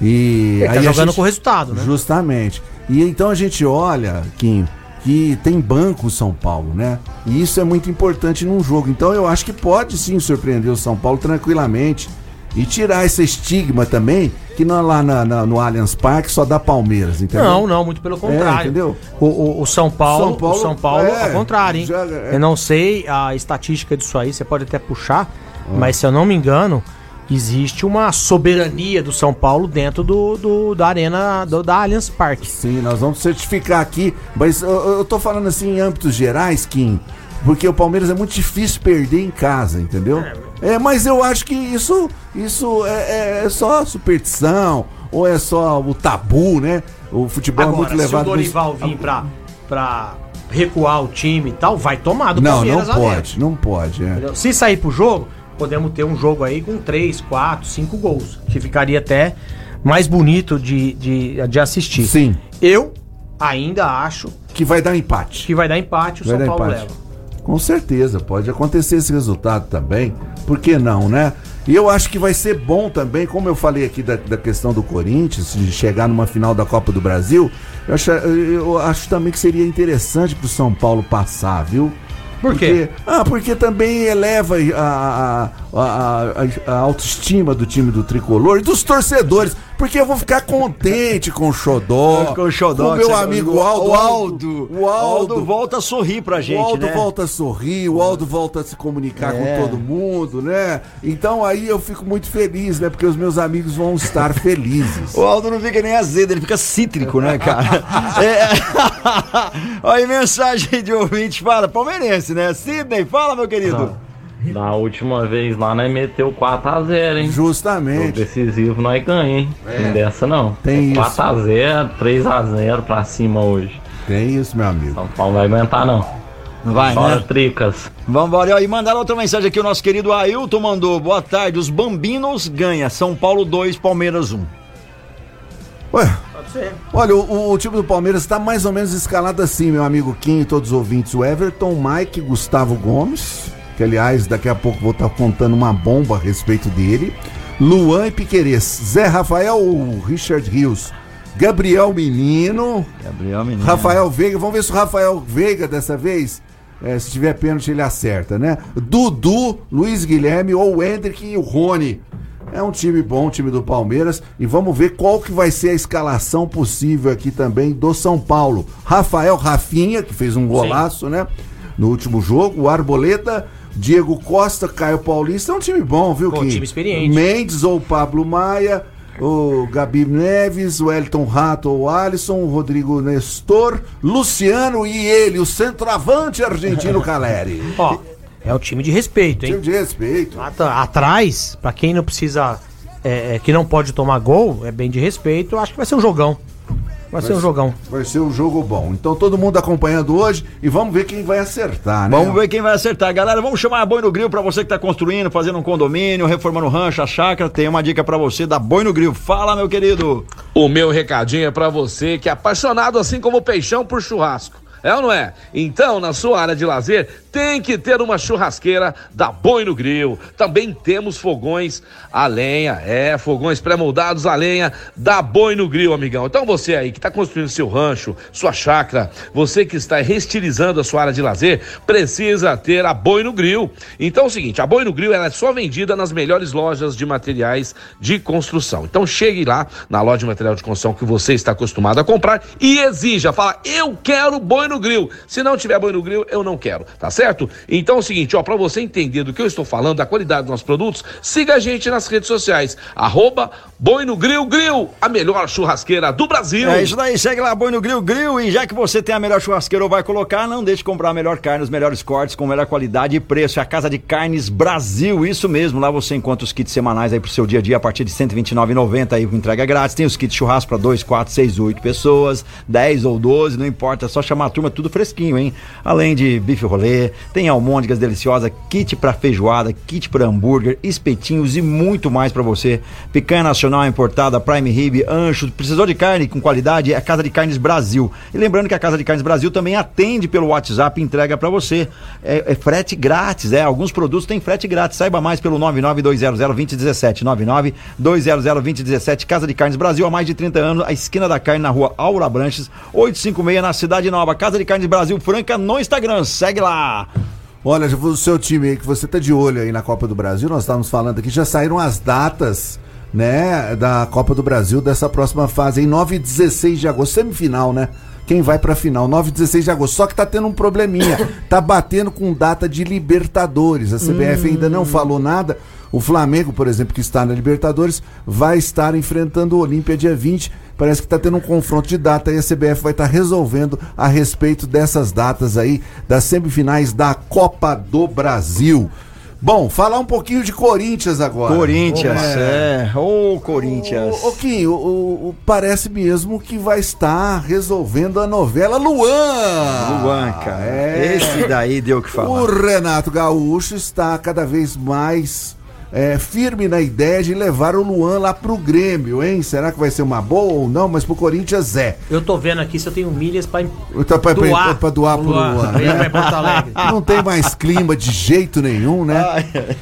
E Ele tá a jogando gente- com resultado, né? Justamente. E então a gente olha, Kim, que tem banco o São Paulo, né? E isso é muito importante num jogo. Então eu acho que pode sim surpreender o São Paulo tranquilamente. E tirar esse estigma também, que não, lá na- na- no Allianz Parque só dá Palmeiras, entendeu? Não, não, muito pelo contrário. entendeu? O, o- o São Paulo, São Paulo, o São Paulo é, ao contrário, hein? já- é. Eu não sei a estatística disso aí, você pode até puxar, Ah. mas se eu não me engano, existe uma soberania do São Paulo dentro do, do- da arena do, da Allianz Parque. Sim, nós vamos certificar aqui, mas eu, eu tô falando assim em âmbitos gerais, Kim, porque o Palmeiras é muito difícil perder em casa, entendeu? É, mas eu acho que isso, isso é, é só superstição, ou é só o tabu, né? O futebol é Agora, muito se o levado pro- Dorival vir pra, pra recuar o time e tal, vai tomar do Não, não Palmeiras lá dentro. pode, não pode. É. Se sair pro jogo, podemos ter um jogo aí com 3, 4, 5 gols. Que ficaria até mais bonito de, de, de assistir. Sim, Eu ainda acho que vai dar empate. que vai dar empate, o Vai São Paulo empate. leva. Com certeza, pode acontecer esse resultado também. Por que não, né? E eu acho que vai ser bom também, como eu falei aqui da, da questão do Corinthians, de chegar numa final da Copa do Brasil, eu acho, eu acho também que seria interessante pro São Paulo passar, viu? Por quê? Porque- ah, porque também eleva a, a, a, a- autoestima do time do tricolor e dos torcedores. Porque eu vou ficar contente com o Xodó. Com o Xodó, Com meu amigo Aldo. O Aldo. O Aldo. volta a sorrir pra gente, o Aldo né? volta a sorrir, o Aldo volta a se comunicar É. com todo mundo, né? Então aí eu fico muito feliz, né? Porque os meus amigos vão estar felizes. O Aldo não fica nem azedo, ele fica cítrico, né, cara? é... Olha aí, mensagem de ouvinte, fala, palmeirense, né? Sidney, fala, meu querido. Da última vez lá, nós meteu 4x0, hein? Justamente. decisivo nós ganhamos, hein? Não dessa não. Tem isso. 4x0, 3x0 pra cima hoje. Tem isso, meu amigo. São Paulo não vai aguentar, não. Não vai, Fora né? tricas. Vambora, e mandaram outra mensagem aqui, o nosso querido Ailton mandou, boa tarde, os Bambinos ganha, São Paulo 2, Palmeiras 1. Ué, olha, o, o time do Palmeiras está mais ou menos escalado assim, meu amigo Kim e todos os ouvintes. O Everton, Mike, Gustavo Gomes, que aliás daqui a pouco vou estar contando uma bomba a respeito dele. Luan e Piquerez, Zé Rafael, Richard Rios, Gabriel Menino, Gabriel Menino. Rafael Veiga, vamos ver se o Rafael Veiga dessa vez, eh, se tiver pênalti, ele acerta, né? Dudu, Luiz Guilherme, ou o Hendrick e o Rony. É um time bom, o time do Palmeiras. E vamos ver qual que vai ser a escalação possível aqui também do São Paulo. Rafael Rafinha, que fez um golaço, né? No último jogo. O Arboleta, Diego Costa, Caio Paulista. É um time bom, viu, Kim? time experiente. Mendes ou Pablo Maia, o Gabi Neves, o Elton Rato ou Alisson, o Rodrigo Nestor, Luciano e ele, o centroavante argentino Caleri. Ó, é um time de respeito, Time hein? de respeito. At- Atrás, pra quem não precisa, é, é, que não pode tomar gol, é bem de respeito, acho que vai ser um jogão. Vai ser um jogão. Vai ser um jogo bom. Então todo mundo acompanhando hoje e vamos ver quem vai acertar, né? Vamos ver quem vai acertar. Galera, vamos chamar a Boi no Grill pra você que tá construindo, fazendo um condomínio, reformando rancho, a chácara. Tem uma dica pra você da Boi no Grill. Fala, meu querido. O meu recadinho é pra você que é apaixonado assim como o peixão por churrasco. É ou não é? Então, na sua área de lazer, tem que ter uma churrasqueira da Boi no Grill. Também temos fogões a lenha, é, fogões pré-moldados a lenha da Boi no Grill, amigão. Então você aí que está construindo seu rancho, sua chácara, você que está restilizando a sua área de lazer, precisa ter a Boi no Grill. Então é o seguinte, a Boi no Grill ela é só vendida nas melhores lojas de materiais de construção. Então chegue lá na loja de material de construção que você está acostumado a comprar e exija, fala, eu quero Boi no Grill. Se não tiver Boi no Grill, eu não quero, tá certo? Então é o seguinte, ó, para você entender do que eu estou falando, da qualidade dos nossos produtos, siga a gente nas redes sociais, arroba Boi no Grill Grill, a melhor churrasqueira do Brasil. É isso daí, segue lá, Boi no Grill Grill. E já que você tem a melhor churrasqueira ou vai colocar, não deixe de comprar a melhor carne, os melhores cortes, com melhor qualidade e preço. É a Casa de Carnes Brasil, isso mesmo. Lá você encontra os kits semanais aí pro seu dia a dia a partir de R$ 129,90 aí com entrega grátis. Tem os kits churrasco para 2, 4, 6, 8 pessoas, 10 ou 12, não importa, é só chamar a turma, tudo fresquinho, hein? Além de bife rolê, tem almôndegas deliciosas, kit para feijoada, kit para hambúrguer, espetinhos e muito mais para você. Picanha nacional importada, prime rib, ancho, precisou de carne com qualidade, é a Casa de Carnes Brasil. E lembrando que a Casa de Carnes Brasil também atende pelo WhatsApp entrega para você. É, é frete grátis, é, alguns produtos têm frete grátis. Saiba mais pelo 992002017, 992002017, Casa de Carnes Brasil há mais de 30 anos, a esquina da carne na rua Aura Branches, 856 na Cidade Nova, Casa de Carnes Brasil Franca no Instagram. Segue lá. Olha, o seu time aí, que você tá de olho aí na Copa do Brasil, nós estávamos falando aqui, já saíram as datas, né, da Copa do Brasil dessa próxima fase, em 9 e 16 de agosto, semifinal, né? Quem vai pra final, 9 e 16 de agosto. Só que tá tendo um probleminha. tá batendo com data de Libertadores. A CBF ainda não falou nada. O Flamengo, por exemplo, que está na Libertadores, vai estar enfrentando o Olímpia dia 20. Parece que está tendo um confronto de data e a CBF vai estar resolvendo a respeito dessas datas aí, das semifinais da Copa do Brasil. Bom, falar um pouquinho de Corinthians agora. Corinthians, É. é. Ô, Corinthians. Ô, Kim, o- parece mesmo que vai estar resolvendo a novela Luan. Luan, cara. É. Esse daí deu o que falar. O Renato Gaúcho está cada vez mais é, firme na ideia de levar o Luan lá pro Grêmio, hein? Será que vai ser uma boa ou não? Mas pro Corinthians é. Eu tô vendo aqui se eu tenho milhas pra, Tá pra, pra- doar, pra doar pro Luan. Vai né? pra. Não tem mais clima de jeito nenhum, né?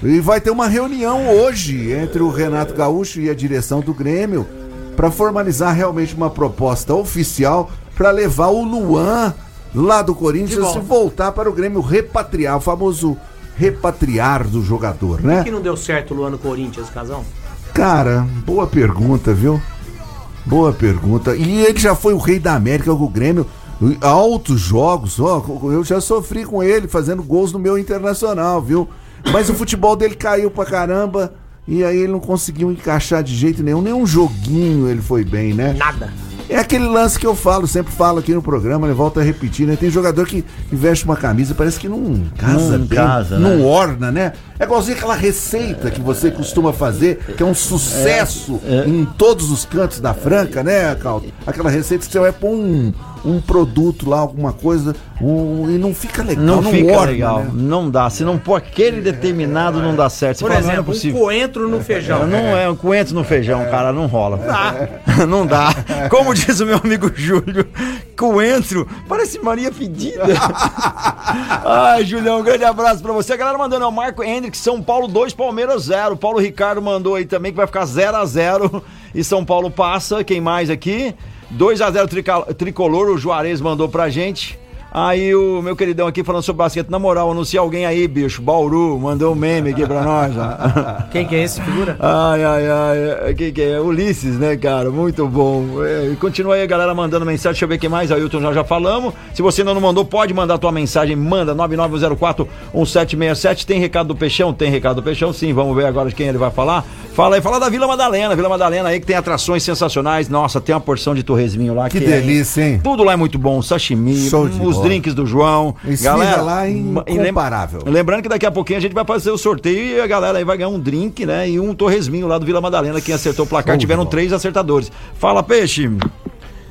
E vai ter uma reunião hoje entre o Renato Gaúcho e a direção do Grêmio para formalizar realmente uma proposta oficial para levar o Luan lá do Corinthians e voltar para o Grêmio repatriar, o famoso repatriar do jogador, Por né? que não deu certo o Luan no Corinthians, casão? Cara, boa pergunta, viu? Boa pergunta. E ele já foi o rei da América com o Grêmio. Altos jogos, ó. Eu já sofri com ele fazendo gols no meu internacional, viu? Mas o futebol dele caiu pra caramba. E aí ele não conseguiu encaixar de jeito nenhum. Nenhum joguinho ele foi bem, né? Nada. É aquele lance que eu falo, sempre falo aqui no programa, ele volta a repetir, né? Tem jogador que, que veste uma camisa, parece que não casa Não bem, casa, não né? orna, né? É igualzinho aquela receita que você costuma fazer, que é um sucesso em todos os cantos da Franca, né, Caldo? Aquela receita que você vai pôr um, um produto lá, alguma coisa, um- e não fica legal, Não, não, fica orna, legal. né? Não dá. Se não pôr aquele determinado, não dá certo. Você Por fala, não, não é exemplo, um coentro no feijão. Não é um coentro no feijão, cara, não rola. Não dá. Como diz o meu amigo Júlio, coentro parece Maria Fedida. Ai, Julião, um grande abraço pra você. A galera mandando é o Marco Hendrick, São Paulo 2, Palmeiras 0. Paulo Ricardo mandou aí também que vai ficar 0 a 0 e São Paulo passa. Quem mais aqui? 2 a 0 trica- tricolor, o Juarez mandou pra gente. Aí o meu queridão aqui falando sobre basquete, na moral, anuncia alguém aí, bicho. Bauru, mandou um meme aqui pra nós. ó. Quem que é esse figura? Ai, ai, ai. Quem que é? Ulisses, né, cara? Muito bom. É, e continua aí a galera mandando mensagem. Deixa eu ver quem mais. Ailton, nós já falamos. Se você ainda não mandou, pode mandar tua mensagem. Manda 9904-1767. Tem recado do Peixão? Tem recado do Peixão, sim. Vamos ver agora de quem ele vai falar. Fala aí, fala da Vila Madalena. Vila Madalena aí que tem atrações sensacionais. Nossa, tem uma porção de torresminho lá. Que é- delícia, hein? tudo lá é muito bom, sashimi, Show de os bola. Drinks do João. Esfirra lá é incomparável. Lembrando que daqui a pouquinho a gente vai fazer o sorteio e a galera aí vai ganhar um drink, né? E um torresminho lá do Vila Madalena. Quem acertou o placar, Show tiveram três acertadores. Fala, peixe.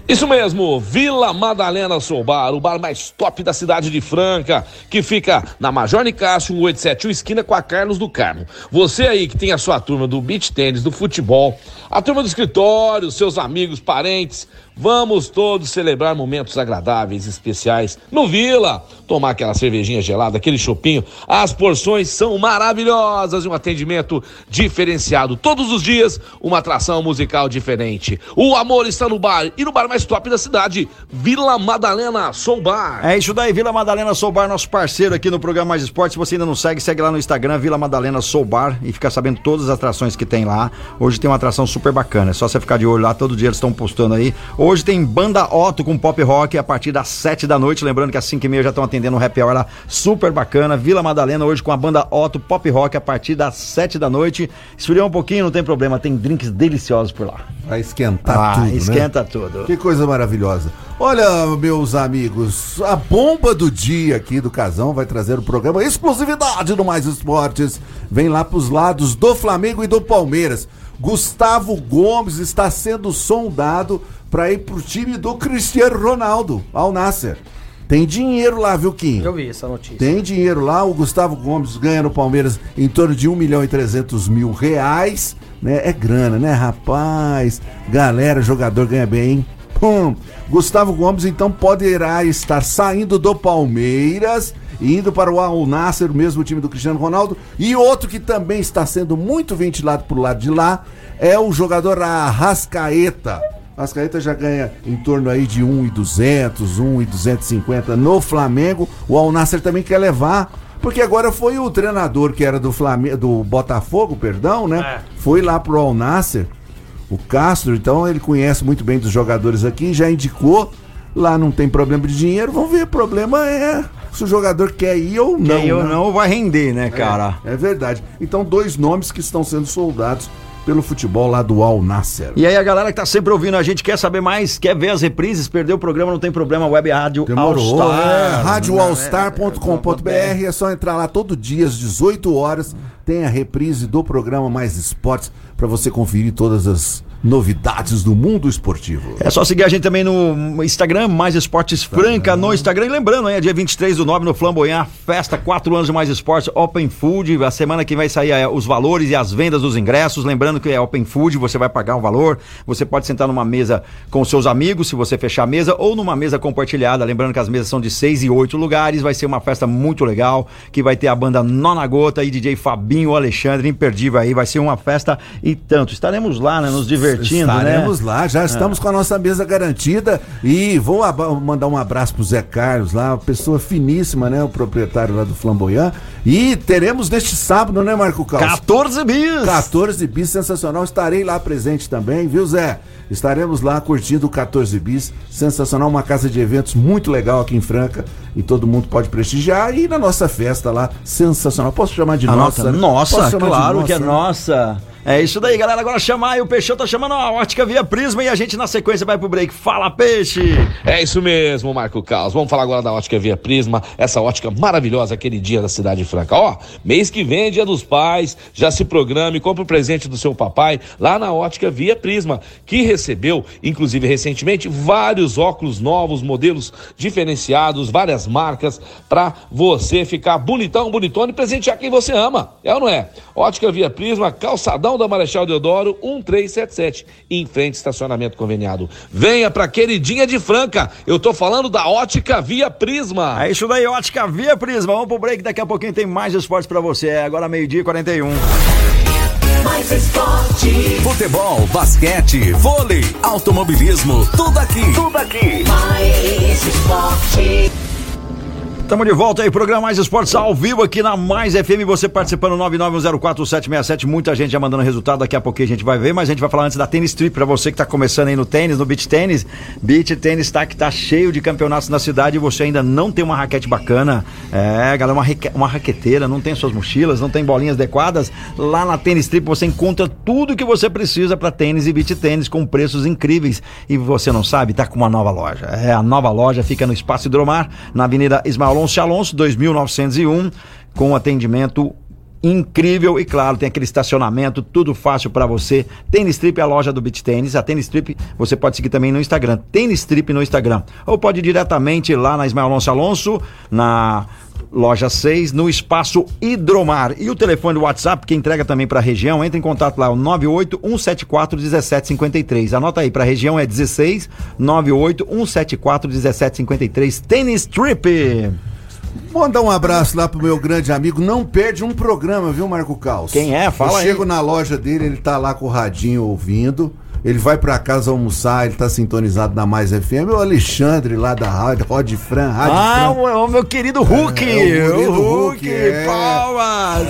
Isso mesmo, Vila Madalena Sou Bar, o bar mais top da cidade de Franca, que fica na Major Nicásio 1871, esquina com a Carlos do Carmo. Você aí que tem a sua turma do beach tênis, do futebol, a turma do escritório, seus amigos, parentes, vamos todos celebrar momentos agradáveis, especiais no Vila. Tomar aquela cervejinha gelada, aquele chopinho. As porções são maravilhosas e um atendimento diferenciado. Todos os dias, uma atração musical diferente. O amor está no bar e no bar mais top da cidade, Vila Madalena Soul Bar. É isso daí, Vila Madalena Soul Bar, nosso parceiro aqui no programa Mais Esporte. Se você ainda não segue, segue lá no Instagram, Vila Madalena Soul Bar e fica sabendo todas as atrações que tem lá. Hoje tem uma atração super bacana, é só você ficar de olho lá, todo dia eles estão postando aí. Hoje tem banda Otto com pop rock a partir das 7 da noite, lembrando que às 5 e meia já estão atendendo um happy hour lá, super bacana. Vila Madalena hoje com a banda Otto pop rock a partir das 7 da noite. Esfriou um pouquinho, não tem problema, tem drinks deliciosos por lá. Vai esquentar Ah, tudo, né? esquenta tudo. Que coisa maravilhosa. Olha, meus amigos, a bomba do dia aqui do Casão vai trazer o programa Exclusividade do Mais Esportes. Vem lá pros lados do Flamengo e do Palmeiras. Gustavo Gomes está sendo sondado para ir pro time do Cristiano Ronaldo, ao Nasser. Tem dinheiro lá, viu, Kim? Eu vi essa notícia. Tem dinheiro lá, o Gustavo Gomes ganha no Palmeiras em torno de 1 milhão e 300 mil reais, né? É grana, né, rapaz? Galera, jogador ganha bem, hein? Pum. Gustavo Gomes então poderá estar saindo do Palmeiras e indo para o Al Nasser, o mesmo time do Cristiano Ronaldo. E outro que também está sendo muito ventilado pro lado de lá é o jogador Arrascaeta. Arrascaeta já ganha em torno aí de 1,200, 1,250 no Flamengo. O Al Nasser também quer levar, porque agora foi o treinador que era do Flamengo, do Botafogo, perdão, né? Foi lá pro Al Nasser, o Castro, então ele conhece muito bem dos jogadores aqui, já indicou. Lá não tem problema de dinheiro, vamos ver. O problema é se o jogador quer ir ou não. Quem ou né? não vai render, né, cara? É, é verdade. Então, dois nomes que estão sendo soldados pelo futebol lá do Al Nasser. E aí a galera que tá sempre ouvindo a gente quer saber mais, quer ver as reprises, perdeu o programa, não tem problema, Web Rádio Demorou, All Star. é, radioallstar.com.br é só entrar lá todo dia às 18 horas, tem a reprise do programa Mais Esportes para você conferir todas as novidades do mundo esportivo. É só seguir a gente também no Instagram, Mais Esportes Franca no Instagram. E lembrando, hein, é dia 23 do 9 no Flamboyant, festa 4 anos de Mais Esportes, Open Food. A semana que vai sair é, os valores e as vendas dos ingressos. Lembrando que é Open Food, você vai pagar um valor. Você pode sentar numa mesa com seus amigos, se você fechar a mesa, ou numa mesa compartilhada. Lembrando que as mesas são de 6 e 8 lugares. Vai ser uma festa muito legal, que vai ter a banda Nona Gota e DJ Fabinho Alexandre, imperdível aí. Vai ser uma festa e tanto. Estaremos lá, né, nos divertindo, Estaremos né? lá, já estamos com a nossa mesa garantida e vou mandar um abraço pro Zé Carlos lá, uma pessoa finíssima, né, o proprietário lá do Flamboyant. E teremos neste sábado, né, Marco Carlos? 14 bis! 14 bis, sensacional. Estarei lá presente também, viu, Zé? Estaremos lá curtindo o 14 bis, sensacional, uma casa de eventos muito legal aqui em Franca e todo mundo pode prestigiar. E na nossa festa lá, sensacional. Posso chamar de A nossa? nossa, né? nossa, claro que é né? nossa. É isso daí, galera. Agora chamar aí o Peixão tá chamando a ótica via Prisma e a gente na sequência vai pro break. Fala, peixe! É isso mesmo, Marco Carlos. Vamos falar agora da ótica Via Prisma, essa ótica maravilhosa, aquele dia da cidade de Franca. Ó, mês que vem, dia dos pais, já se programe, compre o presente do seu papai lá na ótica Via Prisma, que recebeu, inclusive recentemente, vários óculos novos, modelos diferenciados, várias marcas, pra você ficar bonitão, bonitona e presentear quem você ama. É ou não é? Ótica Via Prisma, calçadão da Marechal Deodoro, 1377, em frente ao estacionamento conveniado. Venha pra queridinha de Franca. Eu tô falando da Ótica Via Prisma. É isso daí, ótica via Prisma. Vamos pro break, daqui a pouquinho tem mais esportes pra você. É agora meio-dia e 41. Mais esporte. Futebol, basquete, vôlei, automobilismo, tudo aqui. Tudo aqui. Mais esporte. Estamos de volta aí, programa Mais Esportes ao vivo aqui na Mais FM, você participando 991047767, muita gente já mandando resultado, daqui a pouquinho a gente vai ver, mas a gente vai falar antes da Tênis Trip, para você que tá começando aí no tênis, no beach tênis, beach tênis tá que tá cheio de campeonatos na cidade e você ainda não tem uma raquete bacana, é, galera, uma, uma raqueteira, não tem suas mochilas, não tem bolinhas adequadas, lá na Tênis Trip você encontra tudo que você precisa para tênis e beach tênis com preços incríveis. E você não sabe, tá com uma nova loja, é, a nova loja fica no Espaço Hidromar, na Avenida Ismael Alonso Alonso, 2901, com atendimento incrível e claro, tem aquele estacionamento, tudo fácil pra você. Tênis Trip é a loja do Beach Tênis. A Tênis Trip você pode seguir também no Instagram. Tênis Trip no Instagram. Ou pode ir diretamente lá na Ismael Alonso Alonso, na Loja 6, no espaço Hidromar. E o telefone do WhatsApp, que entrega também para a região, entra em contato lá, o 98 1753. Anota aí, para a região é 16 98 1753. Tênis Trip. Mandar um abraço lá pro meu grande amigo. Não perde um programa, viu, Marco Caos? Quem é? Fala Eu aí. chego na loja dele, ele tá lá com o radinho ouvindo. Ele vai pra casa almoçar, ele tá sintonizado na Mais FM. O Alexandre lá da rádio, Rod Fran, Rádio Ah, Fran. o, o meu querido Hulk. É, o querido o Hulk, é. palmas.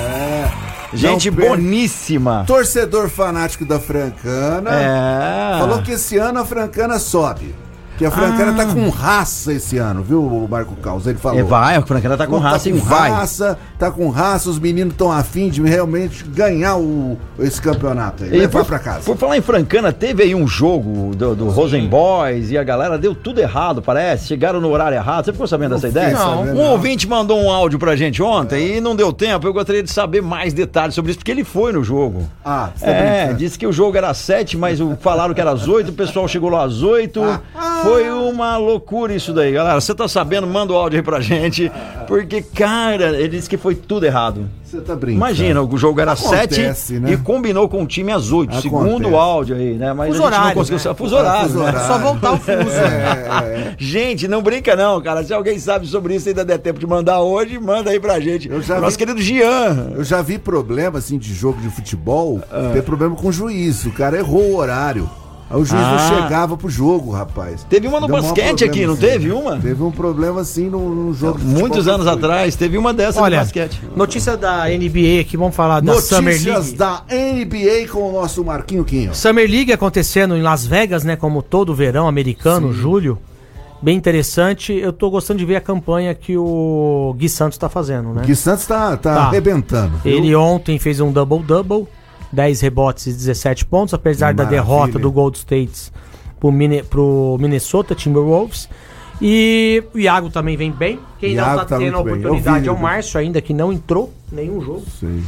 Gente Não perde. boníssima. Torcedor fanático da Francana. É. Falou que esse ano a Francana sobe. Que a Francana tá com raça esse ano, viu, o Marco Caos? Ele falou. É, vai, a Francana tá com raça tá e com vai. raça, tá com raça, os meninos estão afim de realmente ganhar o, esse campeonato aí. E Levar por, pra casa. por falar em Francana, teve aí um jogo do, do Rosen Boys e a galera deu tudo errado, parece. Chegaram no horário errado. Você ficou sabendo dessa ideia? sabendo, Um não. ouvinte mandou um áudio pra gente ontem e não deu tempo. Eu gostaria de saber mais detalhes sobre isso, porque ele foi no jogo. Ah, você tá É, brincando. disse que o jogo era às sete, mas o- falaram que era às oito, o pessoal chegou lá às oito. Ah. Foi uma loucura isso daí, galera. Você tá sabendo? Manda o áudio aí pra gente. Porque, cara, ele disse que foi tudo errado. Você tá brincando. Imagina, o jogo era Acontece, sete né? e combinou com o time às oito. Acontece. Segundo o áudio aí, né? Mas Fuso a gente não horário, conseguiu né? Fuso horário, Fuso né? horário. Só voltar o fuso. É, Gente, não brinca não, cara. Se alguém sabe sobre isso e ainda der tempo de mandar hoje, manda aí pra gente. Eu já Nosso vi- querido Gian. Eu já vi problema, assim, de jogo de futebol, Ah. ter problema com o juiz. O cara errou o horário. Aí o juiz Ah. não chegava pro jogo, rapaz. Teve uma no Deu basquete aqui, não assim. teve uma? Teve um problema, assim, no, no jogo de Muitos anos atrás, teve uma dessa Olha, no basquete. notícia da NBA aqui, vamos falar da Summer Notícias League. da NBA com o nosso Marquinho Quinho. Summer League acontecendo em Las Vegas, né? Como todo verão americano, julho. Bem interessante. Eu tô gostando de ver a campanha que o Gui Santos tá fazendo, né? Que Santos tá, tá, Tá. arrebentando. viu? Ele ontem fez um double-double, 10 rebotes e 17 pontos, apesar Que da maravilha. derrota do Gold State pro, Mine- pro Minnesota Timberwolves. E o Iago também vem bem. Quem Iago não tá, tá tendo a oportunidade é o. Márcio ainda, que não entrou nenhum jogo. Sei.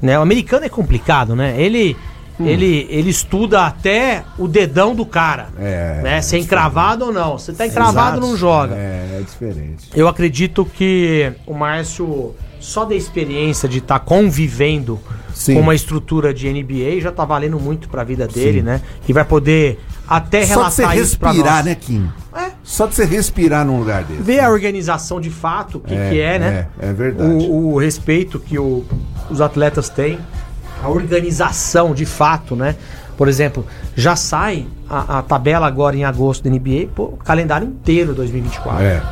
Né? O americano é complicado, né? Ele, Hum. ele, ele estuda até o dedão do cara. É, Né? Se é encravado ou não. Se tá encravado, Exato. não joga. É, é diferente. Eu acredito que o Márcio, só da experiência de estar convivendo Sim. com uma estrutura de NBA, já tá valendo muito pra vida dele, né? E vai poder até Só de você relatar respirar, né, Kim? É. Só de você respirar num lugar desse. Ver a organização de fato, o que que é, né? É, é verdade. O, o respeito que o- os atletas têm, a organização de fato, né? Por exemplo, já sai a, a tabela agora em agosto da NBA, pô, o calendário inteiro 2024. É.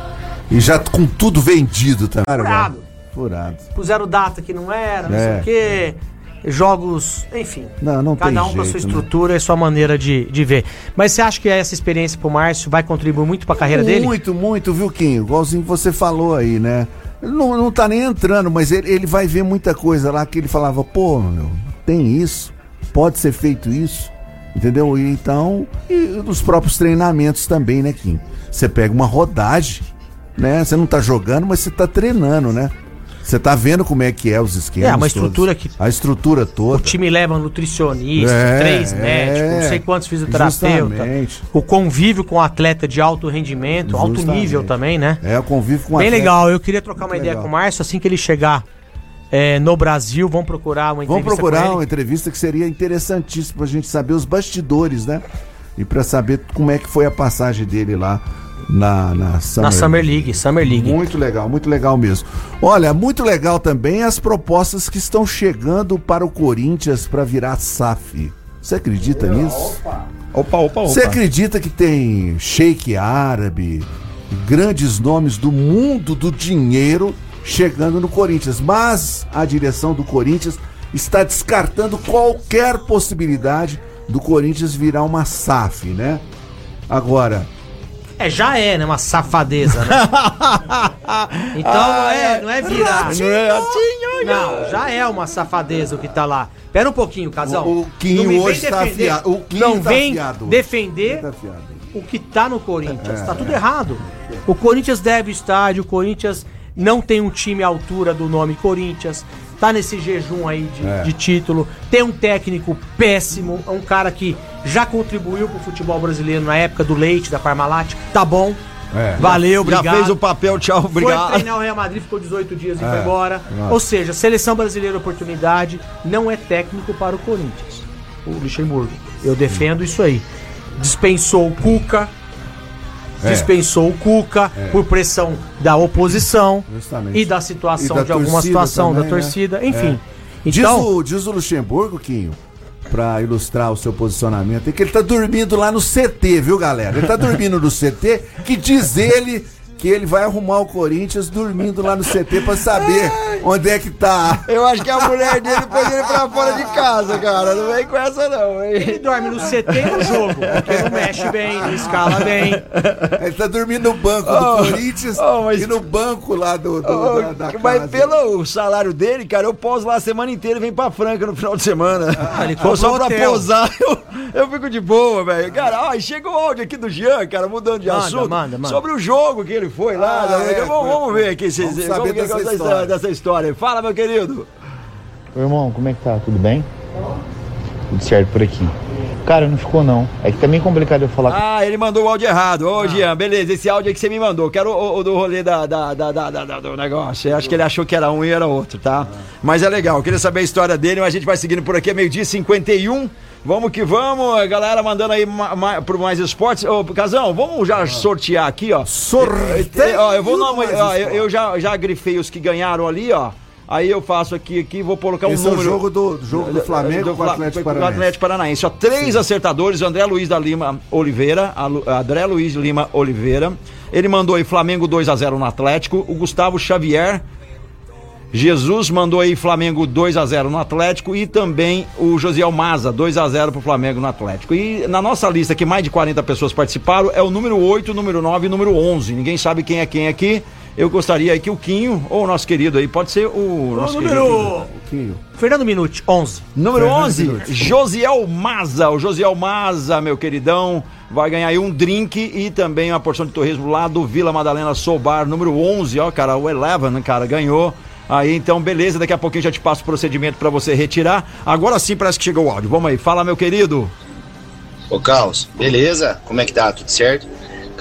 E já com tudo vendido também. Furado. Furado. Puseram data que não era, não É. sei o quê. Jogos, enfim. Não, não Cada um com a jeito, sua né? estrutura e sua maneira de, de ver. Mas você acha que essa experiência pro Márcio vai contribuir muito pra carreira dele? Muito, muito, viu, Kim? Igualzinho você falou aí, né? Ele não, não tá nem entrando, mas ele, ele vai ver muita coisa lá que ele falava, pô, meu, tem isso, pode ser feito isso, entendeu? E então, e dos próprios treinamentos também, né, Kim? Você pega uma rodagem, né? Você não tá jogando, mas você tá treinando, né? Você tá vendo como é que é os esquemas. É, uma todos. estrutura que- A estrutura O toda. time leva nutricionista, É, três é, médicos, não sei quantos fisioterapeutas. justamente. O convívio com o atleta de alto rendimento, alto Justamente. nível também, né? É, eu convivo com Bem atleta. legal, eu queria trocar uma ideia com o Márcio assim que ele chegar é, no Brasil. Vamos procurar uma Vamos entrevista procurar com uma entrevista que seria interessantíssima pra gente saber os bastidores, né? E pra saber como é que foi a passagem dele lá na, na Summer, na Summer League. Summer League. Muito legal, muito legal mesmo. Olha, muito legal também as propostas que estão chegando para o Corinthians para virar SAF. Você acredita nisso? Opa, opa, opa. Você acredita que tem sheik árabe, grandes nomes do mundo do dinheiro chegando no Corinthians, mas a direção do Corinthians está descartando qualquer possibilidade do Corinthians virar uma SAF, né? Agora, É, já é, né? Uma safadeza, né? então não, é, não é virar. Não é assim, Não, já é uma safadeza o que tá lá. Pera um pouquinho, casal. O- o Quinho hoje tá defender- afiado. O Quinho Não tá vem afiado defender tá o que tá no Corinthians. Tá tudo errado. O Corinthians deve estádio, o Corinthians não tem um time à altura do nome Corinthians. Tá nesse jejum aí de, É. de título, tem um técnico péssimo, é um cara que já contribuiu pro futebol brasileiro na época do Leite, da Parmalat, tá bom. É. Valeu, obrigado. Já fez o papel, tchau, Foi obrigado. treinar o Real Madrid, ficou 18 dias e É, foi embora. nossa. Ou seja, seleção brasileira oportunidade não é técnico para o Corinthians. O Luxemburgo. Eu defendo isso aí. Dispensou o Cuca. É. Dispensou o Cuca por pressão da oposição Justamente. e da situação E da de alguma situação também, da né? torcida, enfim. Diz, Então, o, diz o Luxemburgo, Quinho, pra ilustrar o seu posicionamento, é que ele tá dormindo lá no CT, viu, galera? Ele tá dormindo no CT, que diz ele que ele vai arrumar o Corinthians dormindo lá no CT pra saber onde é que tá. Eu acho que a mulher dele pôs ele pra fora de casa, cara. Não vem com essa, não, ele hein? dorme no CT e no jogo, porque não mexe bem, não escala bem. Ele tá dormindo no banco do Oh, Corinthians oh, mas- e no banco lá do, do- Ô, da, da mas casa. pelo salário dele, cara, eu poso lá a semana inteira e vem pra Franca no final de semana. Ah, ele Ou só pra hotel. posar, eu, eu fico de boa, velho. Cara, ó, chega o áudio aqui do Jean, cara, mudando de Manda, assunto. manda, manda. Sobre o jogo que ele foi lá. Ah, né? é, vamos, foi, vamos ver aqui se, Vamos se- saber dessa essa história. dessa história. Fala, meu querido. Irmão, como é que tá? Tudo bem? Tudo certo por aqui. Cara, não ficou não. É que tá meio complicado eu falar Ah, ele mandou o áudio errado. Ah. Ô, Jean, beleza, esse áudio aí que você me mandou. Quero o, o do rolê da, da, da, da- do negócio. Eu acho que ele achou que era um e era outro, tá? Mas é legal, eu queria saber a história dele, mas a gente vai seguindo por aqui, é meio-dia e 51. Vamos que vamos, a galera mandando aí ma, ma, pro mais esportes. Ô, Casão, vamos já sortear aqui, ó. Sorteio Ó, eu vou do dar uma, Mais ó, eu, eu já, já grifei os que ganharam ali, ó. Aí eu faço aqui, aqui vou colocar um Esse é o número. jogo do, jogo do Flamengo Do com o Atlético Paranaense. Atlético Paranaense. Três acertadores, André Luiz da Lima Oliveira, André Luiz Lima Oliveira. Ele mandou aí Flamengo 2 a 0 no Atlético. O Gustavo Xavier Jesus mandou aí Flamengo 2 a 0 no Atlético e também o Josiel Maza 2 a 0 pro Flamengo no Atlético. E na nossa lista que mais de 40 pessoas participaram é o número 8, número 9 e número 11. Ninguém sabe quem é quem aqui. Eu gostaria aí que o Quinho ou o nosso querido aí, pode ser o nosso querido. número... Quinho. Fernando Minuti, 11. Número Fernando 11, Minuti. Josiel Maza. O Josiel Maza, meu queridão, vai ganhar aí um drink e também uma porção de torresmo lá do Vila Madalena Sobar, número 11, ó, cara, o Eleven, cara, ganhou. Aí então, beleza, daqui a pouquinho eu já te passo o procedimento pra você retirar. Agora sim parece que chegou o áudio. Vamos aí, fala, meu querido. Ô Caos, beleza? Como é que tá? Tudo certo?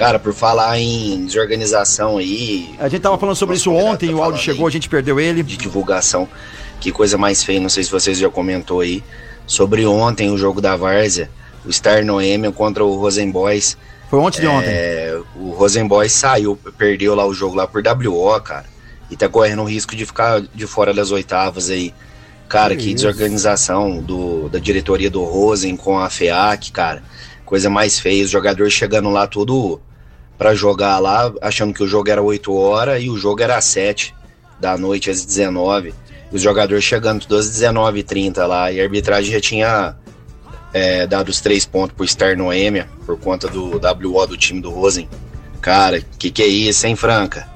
Cara, por falar em desorganização aí, A gente tava falando sobre isso ontem, o áudio chegou, a gente perdeu ele. de divulgação, que coisa mais feia, não sei se vocês já comentou aí, sobre ontem o jogo da Várzea, o Star Noêmia contra o Rosenboys. Foi ontem de ontem. É, o Rosenboys saiu, perdeu lá o jogo lá por WO, cara, e tá correndo o risco de ficar de fora das oitavas aí. Cara, que, desorganização do, da diretoria do Rosen com a FEAC, cara. Coisa mais feia, os jogadores chegando lá tudo pra jogar lá, achando que o jogo era 8 horas e o jogo era às 7 da noite, às 19. Os jogadores chegando às 19h30 lá, e a arbitragem já tinha é, dado os três pontos pro Star Noêmia, por conta do WO do time do Rosen. Cara, que que é isso, hein, Franca?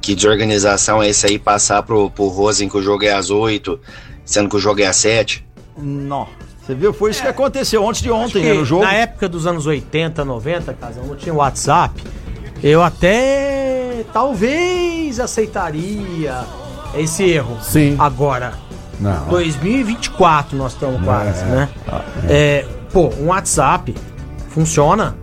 Que desorganização é esse aí passar pro, pro Rosen que o jogo é às 8, sendo que o jogo é às 7? Não. Você viu? Foi isso que aconteceu ontem de ontem, né, no jogo. Na época dos anos 80, 90, casal, não tinha WhatsApp. Eu até talvez aceitaria esse erro. Sim. Agora, Não. 2024 nós estamos quase, É, né? É, pô, um WhatsApp funciona.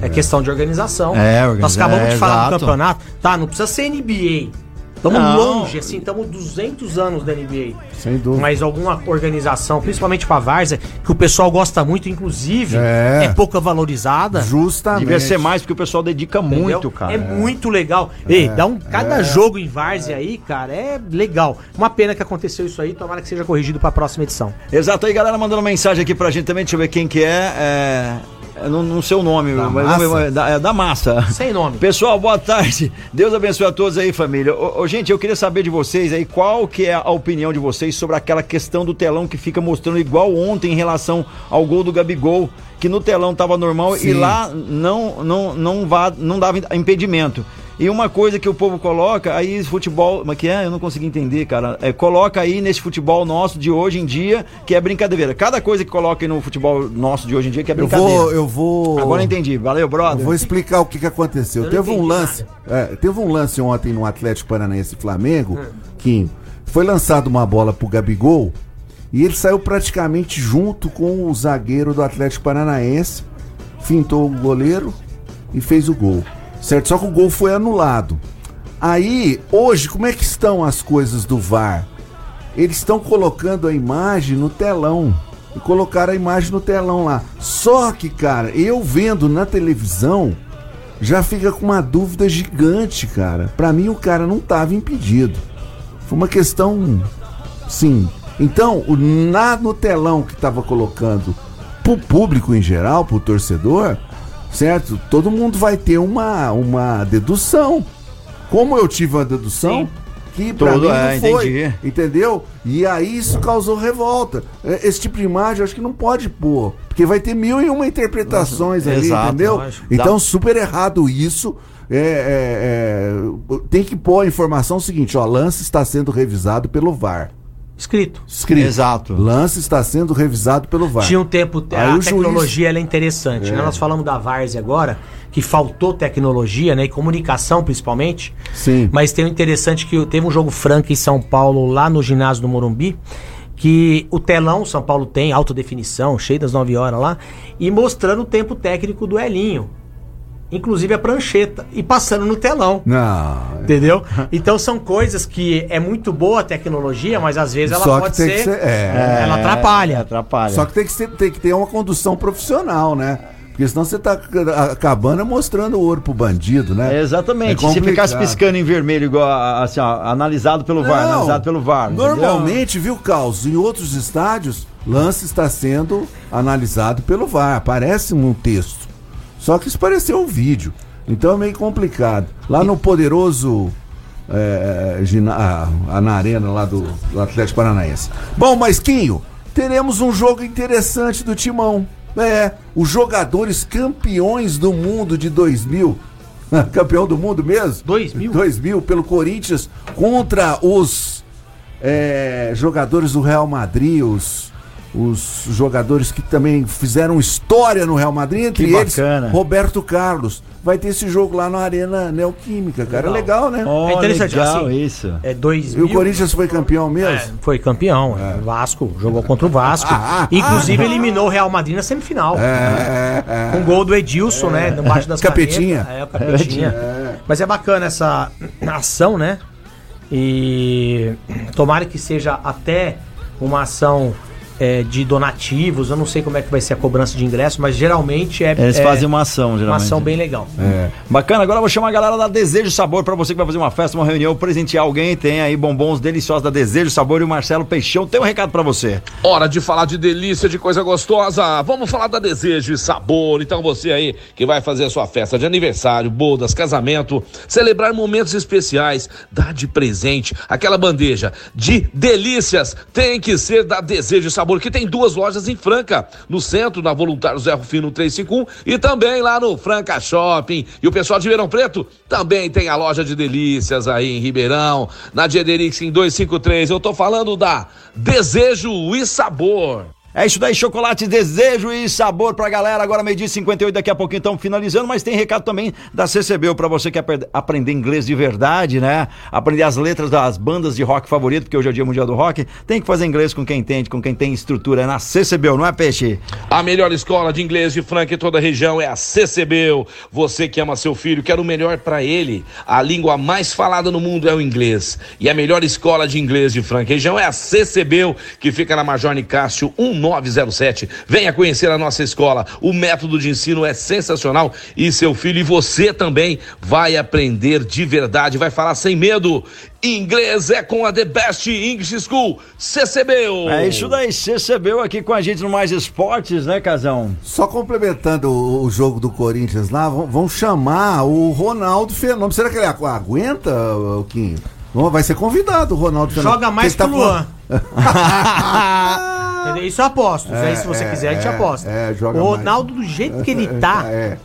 É, questão de organização. É, organiza- Nós acabamos é, de falar exato. do campeonato. Tá, não precisa ser NBA. Estamos longe, assim, estamos 200 anos da NBA. Sem dúvida. Mas alguma organização, principalmente pra Várzea, que o pessoal gosta muito, inclusive, É. é, pouca valorizada. Justamente. Devia ser mais, porque o pessoal dedica entendeu? muito, cara. É muito legal. Ei, dá um, cada jogo em Várzea aí, cara, é legal. Uma pena que aconteceu isso aí, tomara que seja corrigido pra próxima edição. Exato, aí galera mandando mensagem aqui pra gente também, deixa eu ver quem que é. é... Não, não sei o nome, Da mas massa? da, é da massa. Sem nome. Pessoal, boa tarde. Deus abençoe a todos aí, família. Ô, ô, gente, eu queria saber de vocês aí qual que é a opinião de vocês sobre aquela questão do telão que fica mostrando igual ontem em relação ao gol do Gabigol, que no telão tava normal e Sim. lá não não não vá, não dava impedimento. E uma coisa que o povo coloca, aí futebol, mas que é, eu não consegui entender, cara. É, coloca aí nesse futebol nosso de hoje em dia, que é brincadeira. Cada coisa que coloca aí no futebol nosso de hoje em dia que é Eu brincadeira. vou, eu vou. Agora eu entendi. Valeu, Eu brother. vou explicar o que, que aconteceu. Eu Teve um lance, é, teve um lance ontem no Atlético Paranaense e Flamengo, Quinho, Foi lançada uma bola pro Gabigol e ele saiu praticamente junto com o zagueiro do Atlético Paranaense, fintou o goleiro e fez o gol. Certo? Só que o gol foi anulado. Aí, hoje, como é que estão as coisas do VAR? Eles estão colocando a imagem no telão. E colocaram a imagem no telão lá. Só que, cara, eu vendo na televisão, já fica com uma dúvida gigante, cara. Pra mim, o cara não tava impedido. Foi uma questão. Sim. Então, o, na, no telão que tava colocando pro público em geral, pro torcedor, certo? Todo mundo vai ter uma, uma dedução. Como eu tive uma dedução, que pra Tudo, mim não é, foi. entendi. Entendeu? E aí isso causou revolta. É, Esse tipo de imagem eu acho que não pode pôr. Porque vai ter mil e uma interpretações ali, Exato, entendeu? Então, super errado isso. É, é, é, tem que pôr a informação seguinte: ó, lance está sendo revisado pelo VAR. Escrito. Escrito. Exato. Lance está sendo revisado pelo VAR. Tinha um tempo. Aí a juiz- tecnologia ela é interessante. né? É. Nós falamos da Várzea agora, que faltou tecnologia, né? E comunicação principalmente. Sim. Mas tem o interessante que teve um jogo franco em São Paulo, lá no ginásio do Morumbi, que o telão São Paulo tem, alta definição, cheio das 9 horas lá, e mostrando o tempo técnico do Elinho. Inclusive a prancheta. E passando no telão. Não. Entendeu? Então são coisas que é muito boa a tecnologia, mas às vezes ela Só pode que tem ser. que ser. é. Ela atrapalha. Atrapalha. Só que tem que, ser- tem que ter uma condução profissional, né? Porque senão você tá acabando mostrando o ouro pro bandido, né? É, Exatamente. É Se ficasse piscando em vermelho, igual assim, ó, analisado pelo VAR, Não, analisado pelo VAR. entendeu? Normalmente, viu, Caos, em outros estádios, lance está sendo analisado pelo VAR. Aparece um texto. Só que isso pareceu um vídeo. Então é meio complicado. Lá no poderoso. É, gina- ah, na arena lá do, do Atlético Paranaense. Bom, mas Quinho, teremos um jogo interessante do Timão. É, os jogadores campeões do mundo de 2000. Campeão do mundo mesmo? 2000? 2000 pelo Corinthians contra os é, jogadores do Real Madrid, os, os jogadores que também fizeram história no Real Madrid, entre Que eles bacana. Roberto Carlos. Vai ter esse jogo lá na Arena Neoquímica, cara. Legal, né? Ó, É interessante, legal assim, isso. É E 2000. o Corinthians foi campeão mesmo? É, foi campeão. O Vasco jogou contra o Vasco. Ah, ah, Inclusive eliminou o Real Madrid na semifinal. É, é, Com gol do Edilson, né? Embaixo das Capetinha. canetas. É, o Capetinha. Mas é bacana essa ação, né? E tomara que seja até uma ação é, de donativos. Eu não sei como é que vai ser a cobrança de ingresso, mas geralmente é, Eles é fazem uma ação, uma geralmente. ação bem legal. é. Bacana, agora eu vou chamar a galera da Desejo Sabor pra você que vai fazer uma festa, uma reunião, presentear alguém, tem aí bombons deliciosos da Desejo Sabor e o Marcelo Peixão tem um recado pra você. Hora de falar de delícia, de coisa gostosa. Vamos falar da desejo e sabor. Então você aí que vai fazer a sua festa de aniversário, bodas, casamento, celebrar momentos especiais, dar de presente aquela bandeja de delícias tem que ser da Desejo e Sabor, que tem duas lojas em Franca, no centro, na Voluntário Zé Rufino 351 e também lá no Franca Shopping. E o pessoal de Ribeirão Preto também tem a loja de delícias aí em Ribeirão, na Diederix em 253. Eu tô falando da Desejo e Sabor. É isso daí, chocolate, desejo e sabor pra galera. Agora meio-dia e 58, daqui a pouquinho estamos finalizando, mas tem recado também da CCBU pra você que quer aprender inglês de verdade, né? Aprender as letras das bandas de rock favorito, porque hoje é o Dia Mundial do Rock. Tem que fazer inglês com quem entende, com quem tem estrutura. É na CCBU, não é, Peixe? A melhor escola de inglês de Franca em toda a região é a CCBU. Você que ama seu filho, quer o melhor para ele. A língua mais falada no mundo é o inglês. E a melhor escola de inglês de Franca e região é a CCBU, que fica na Major Nicásio 1907. Venha conhecer a nossa escola. O método de ensino é sensacional e seu filho e você também vai aprender de verdade, vai falar sem medo. Inglês é com a The Best English School, CCBU. É isso daí, CCBU aqui com a gente no Mais Esportes, né, Casão? Só complementando o, jogo do Corinthians lá, vão, chamar o Ronaldo Fenômeno. Será que ele agu- aguenta? Não, Vai ser convidado o Ronaldo. Joga mais que o ele Luan. Isso eu aposto. Isso aí, se você é, quiser, a gente é, aposta. é, o mais. Ronaldo, do jeito que ele tá, É.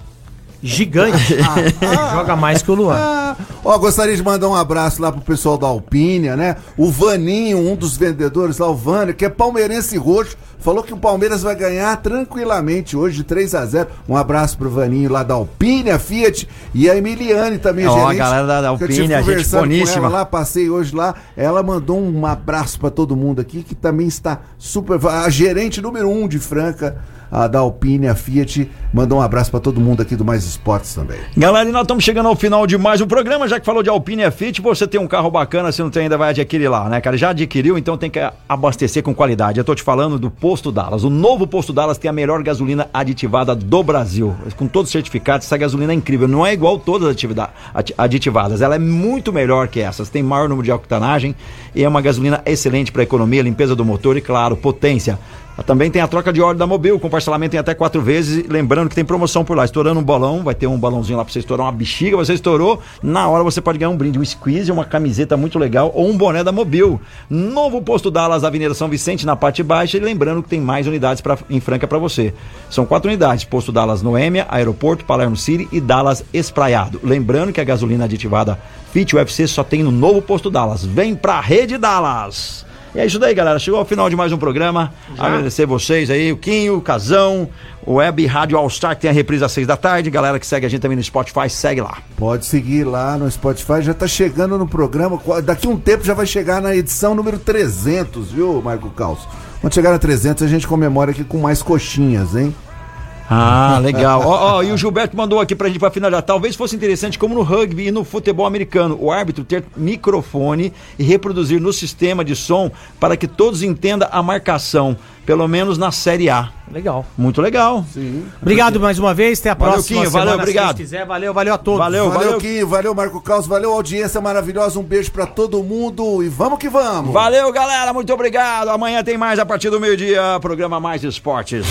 Gigante. Joga mais que o Luan. Ah, ó, gostaria de mandar um abraço lá pro pessoal da Alpínia, né? O Vaninho, um dos vendedores lá, o Vânio, que é palmeirense roxo, falou que o Palmeiras vai ganhar tranquilamente hoje de 3 a 0 Um abraço pro Vaninho lá da Alpínia Fiat e a Emiliane também, Ó, a galera da- da que eu tive Alpínia, gente conversando com boníssima. ela lá, passei hoje lá. Ela mandou um abraço pra todo mundo aqui, que também está super. A gerente número um de Franca, a da Alpínia Fiat, mandou um abraço pra todo mundo aqui do Mais Esportes também. Galera, e nós estamos chegando ao final de mais um programa, já que falou de Alpine e Fit, você tem um carro bacana, se não tem ainda vai adquirir lá, né, cara? Já adquiriu, então tem que abastecer com qualidade. Eu tô te falando do Posto Dallas. O novo Posto Dallas tem a melhor gasolina aditivada do Brasil, com todos os certificados, essa gasolina é incrível, não é igual todas as aditivadas, ela é muito melhor que essas, tem maior número de octanagem e é uma gasolina excelente para economia, limpeza do motor e, claro, potência. Também tem a troca de óleo da Mobil, com parcelamento em até quatro vezes. Lembrando que tem promoção por lá. Estourando um bolão, vai ter um balãozinho lá pra você estourar uma bexiga. Você estourou, na hora você pode ganhar um brinde, um squeeze, uma camiseta muito legal ou um boné da Mobil. Novo posto Dallas, Avenida São Vicente, na parte baixa. E lembrando que tem mais unidades pra, em Franca para você. São quatro unidades: posto Dallas Noêmia, Aeroporto, Palermo City e Dallas Espraiado. Lembrando que a gasolina aditivada Fit UFC só tem no novo posto Dallas. Vem pra Rede Dallas! E é isso daí, galera. Chegou ao final de mais um programa. Agradecer vocês aí, o Quinho, o Casão, o Web Rádio All Star, que tem a reprise às seis da tarde. Galera que segue a gente também no Spotify, segue lá. Pode seguir lá no Spotify, já tá chegando no programa. Daqui um tempo já vai chegar na edição número 300, viu, Marco Caos? Quando chegar na 300, a gente comemora aqui com mais coxinhas, hein? Ah, legal. Ó, ó, e o Gilberto mandou aqui pra gente pra finalizar. Talvez fosse interessante, como no rugby e no futebol americano, o árbitro ter microfone e reproduzir no sistema de som para que todos entendam a marcação, pelo menos na Série A. Legal. Muito legal. Sim. Obrigado mais uma vez. Até a Valeu, próxima Quinho, semana, valeu, se obrigado. Deus quiser. Valeu, valeu a todos. Valeu, valeu, valeu. Quinho, valeu, Marco Caos, valeu, audiência maravilhosa. Um beijo pra todo mundo e vamos que vamos. Valeu, galera. Muito obrigado. Amanhã tem mais a partir do meio-dia. Programa Mais Esportes.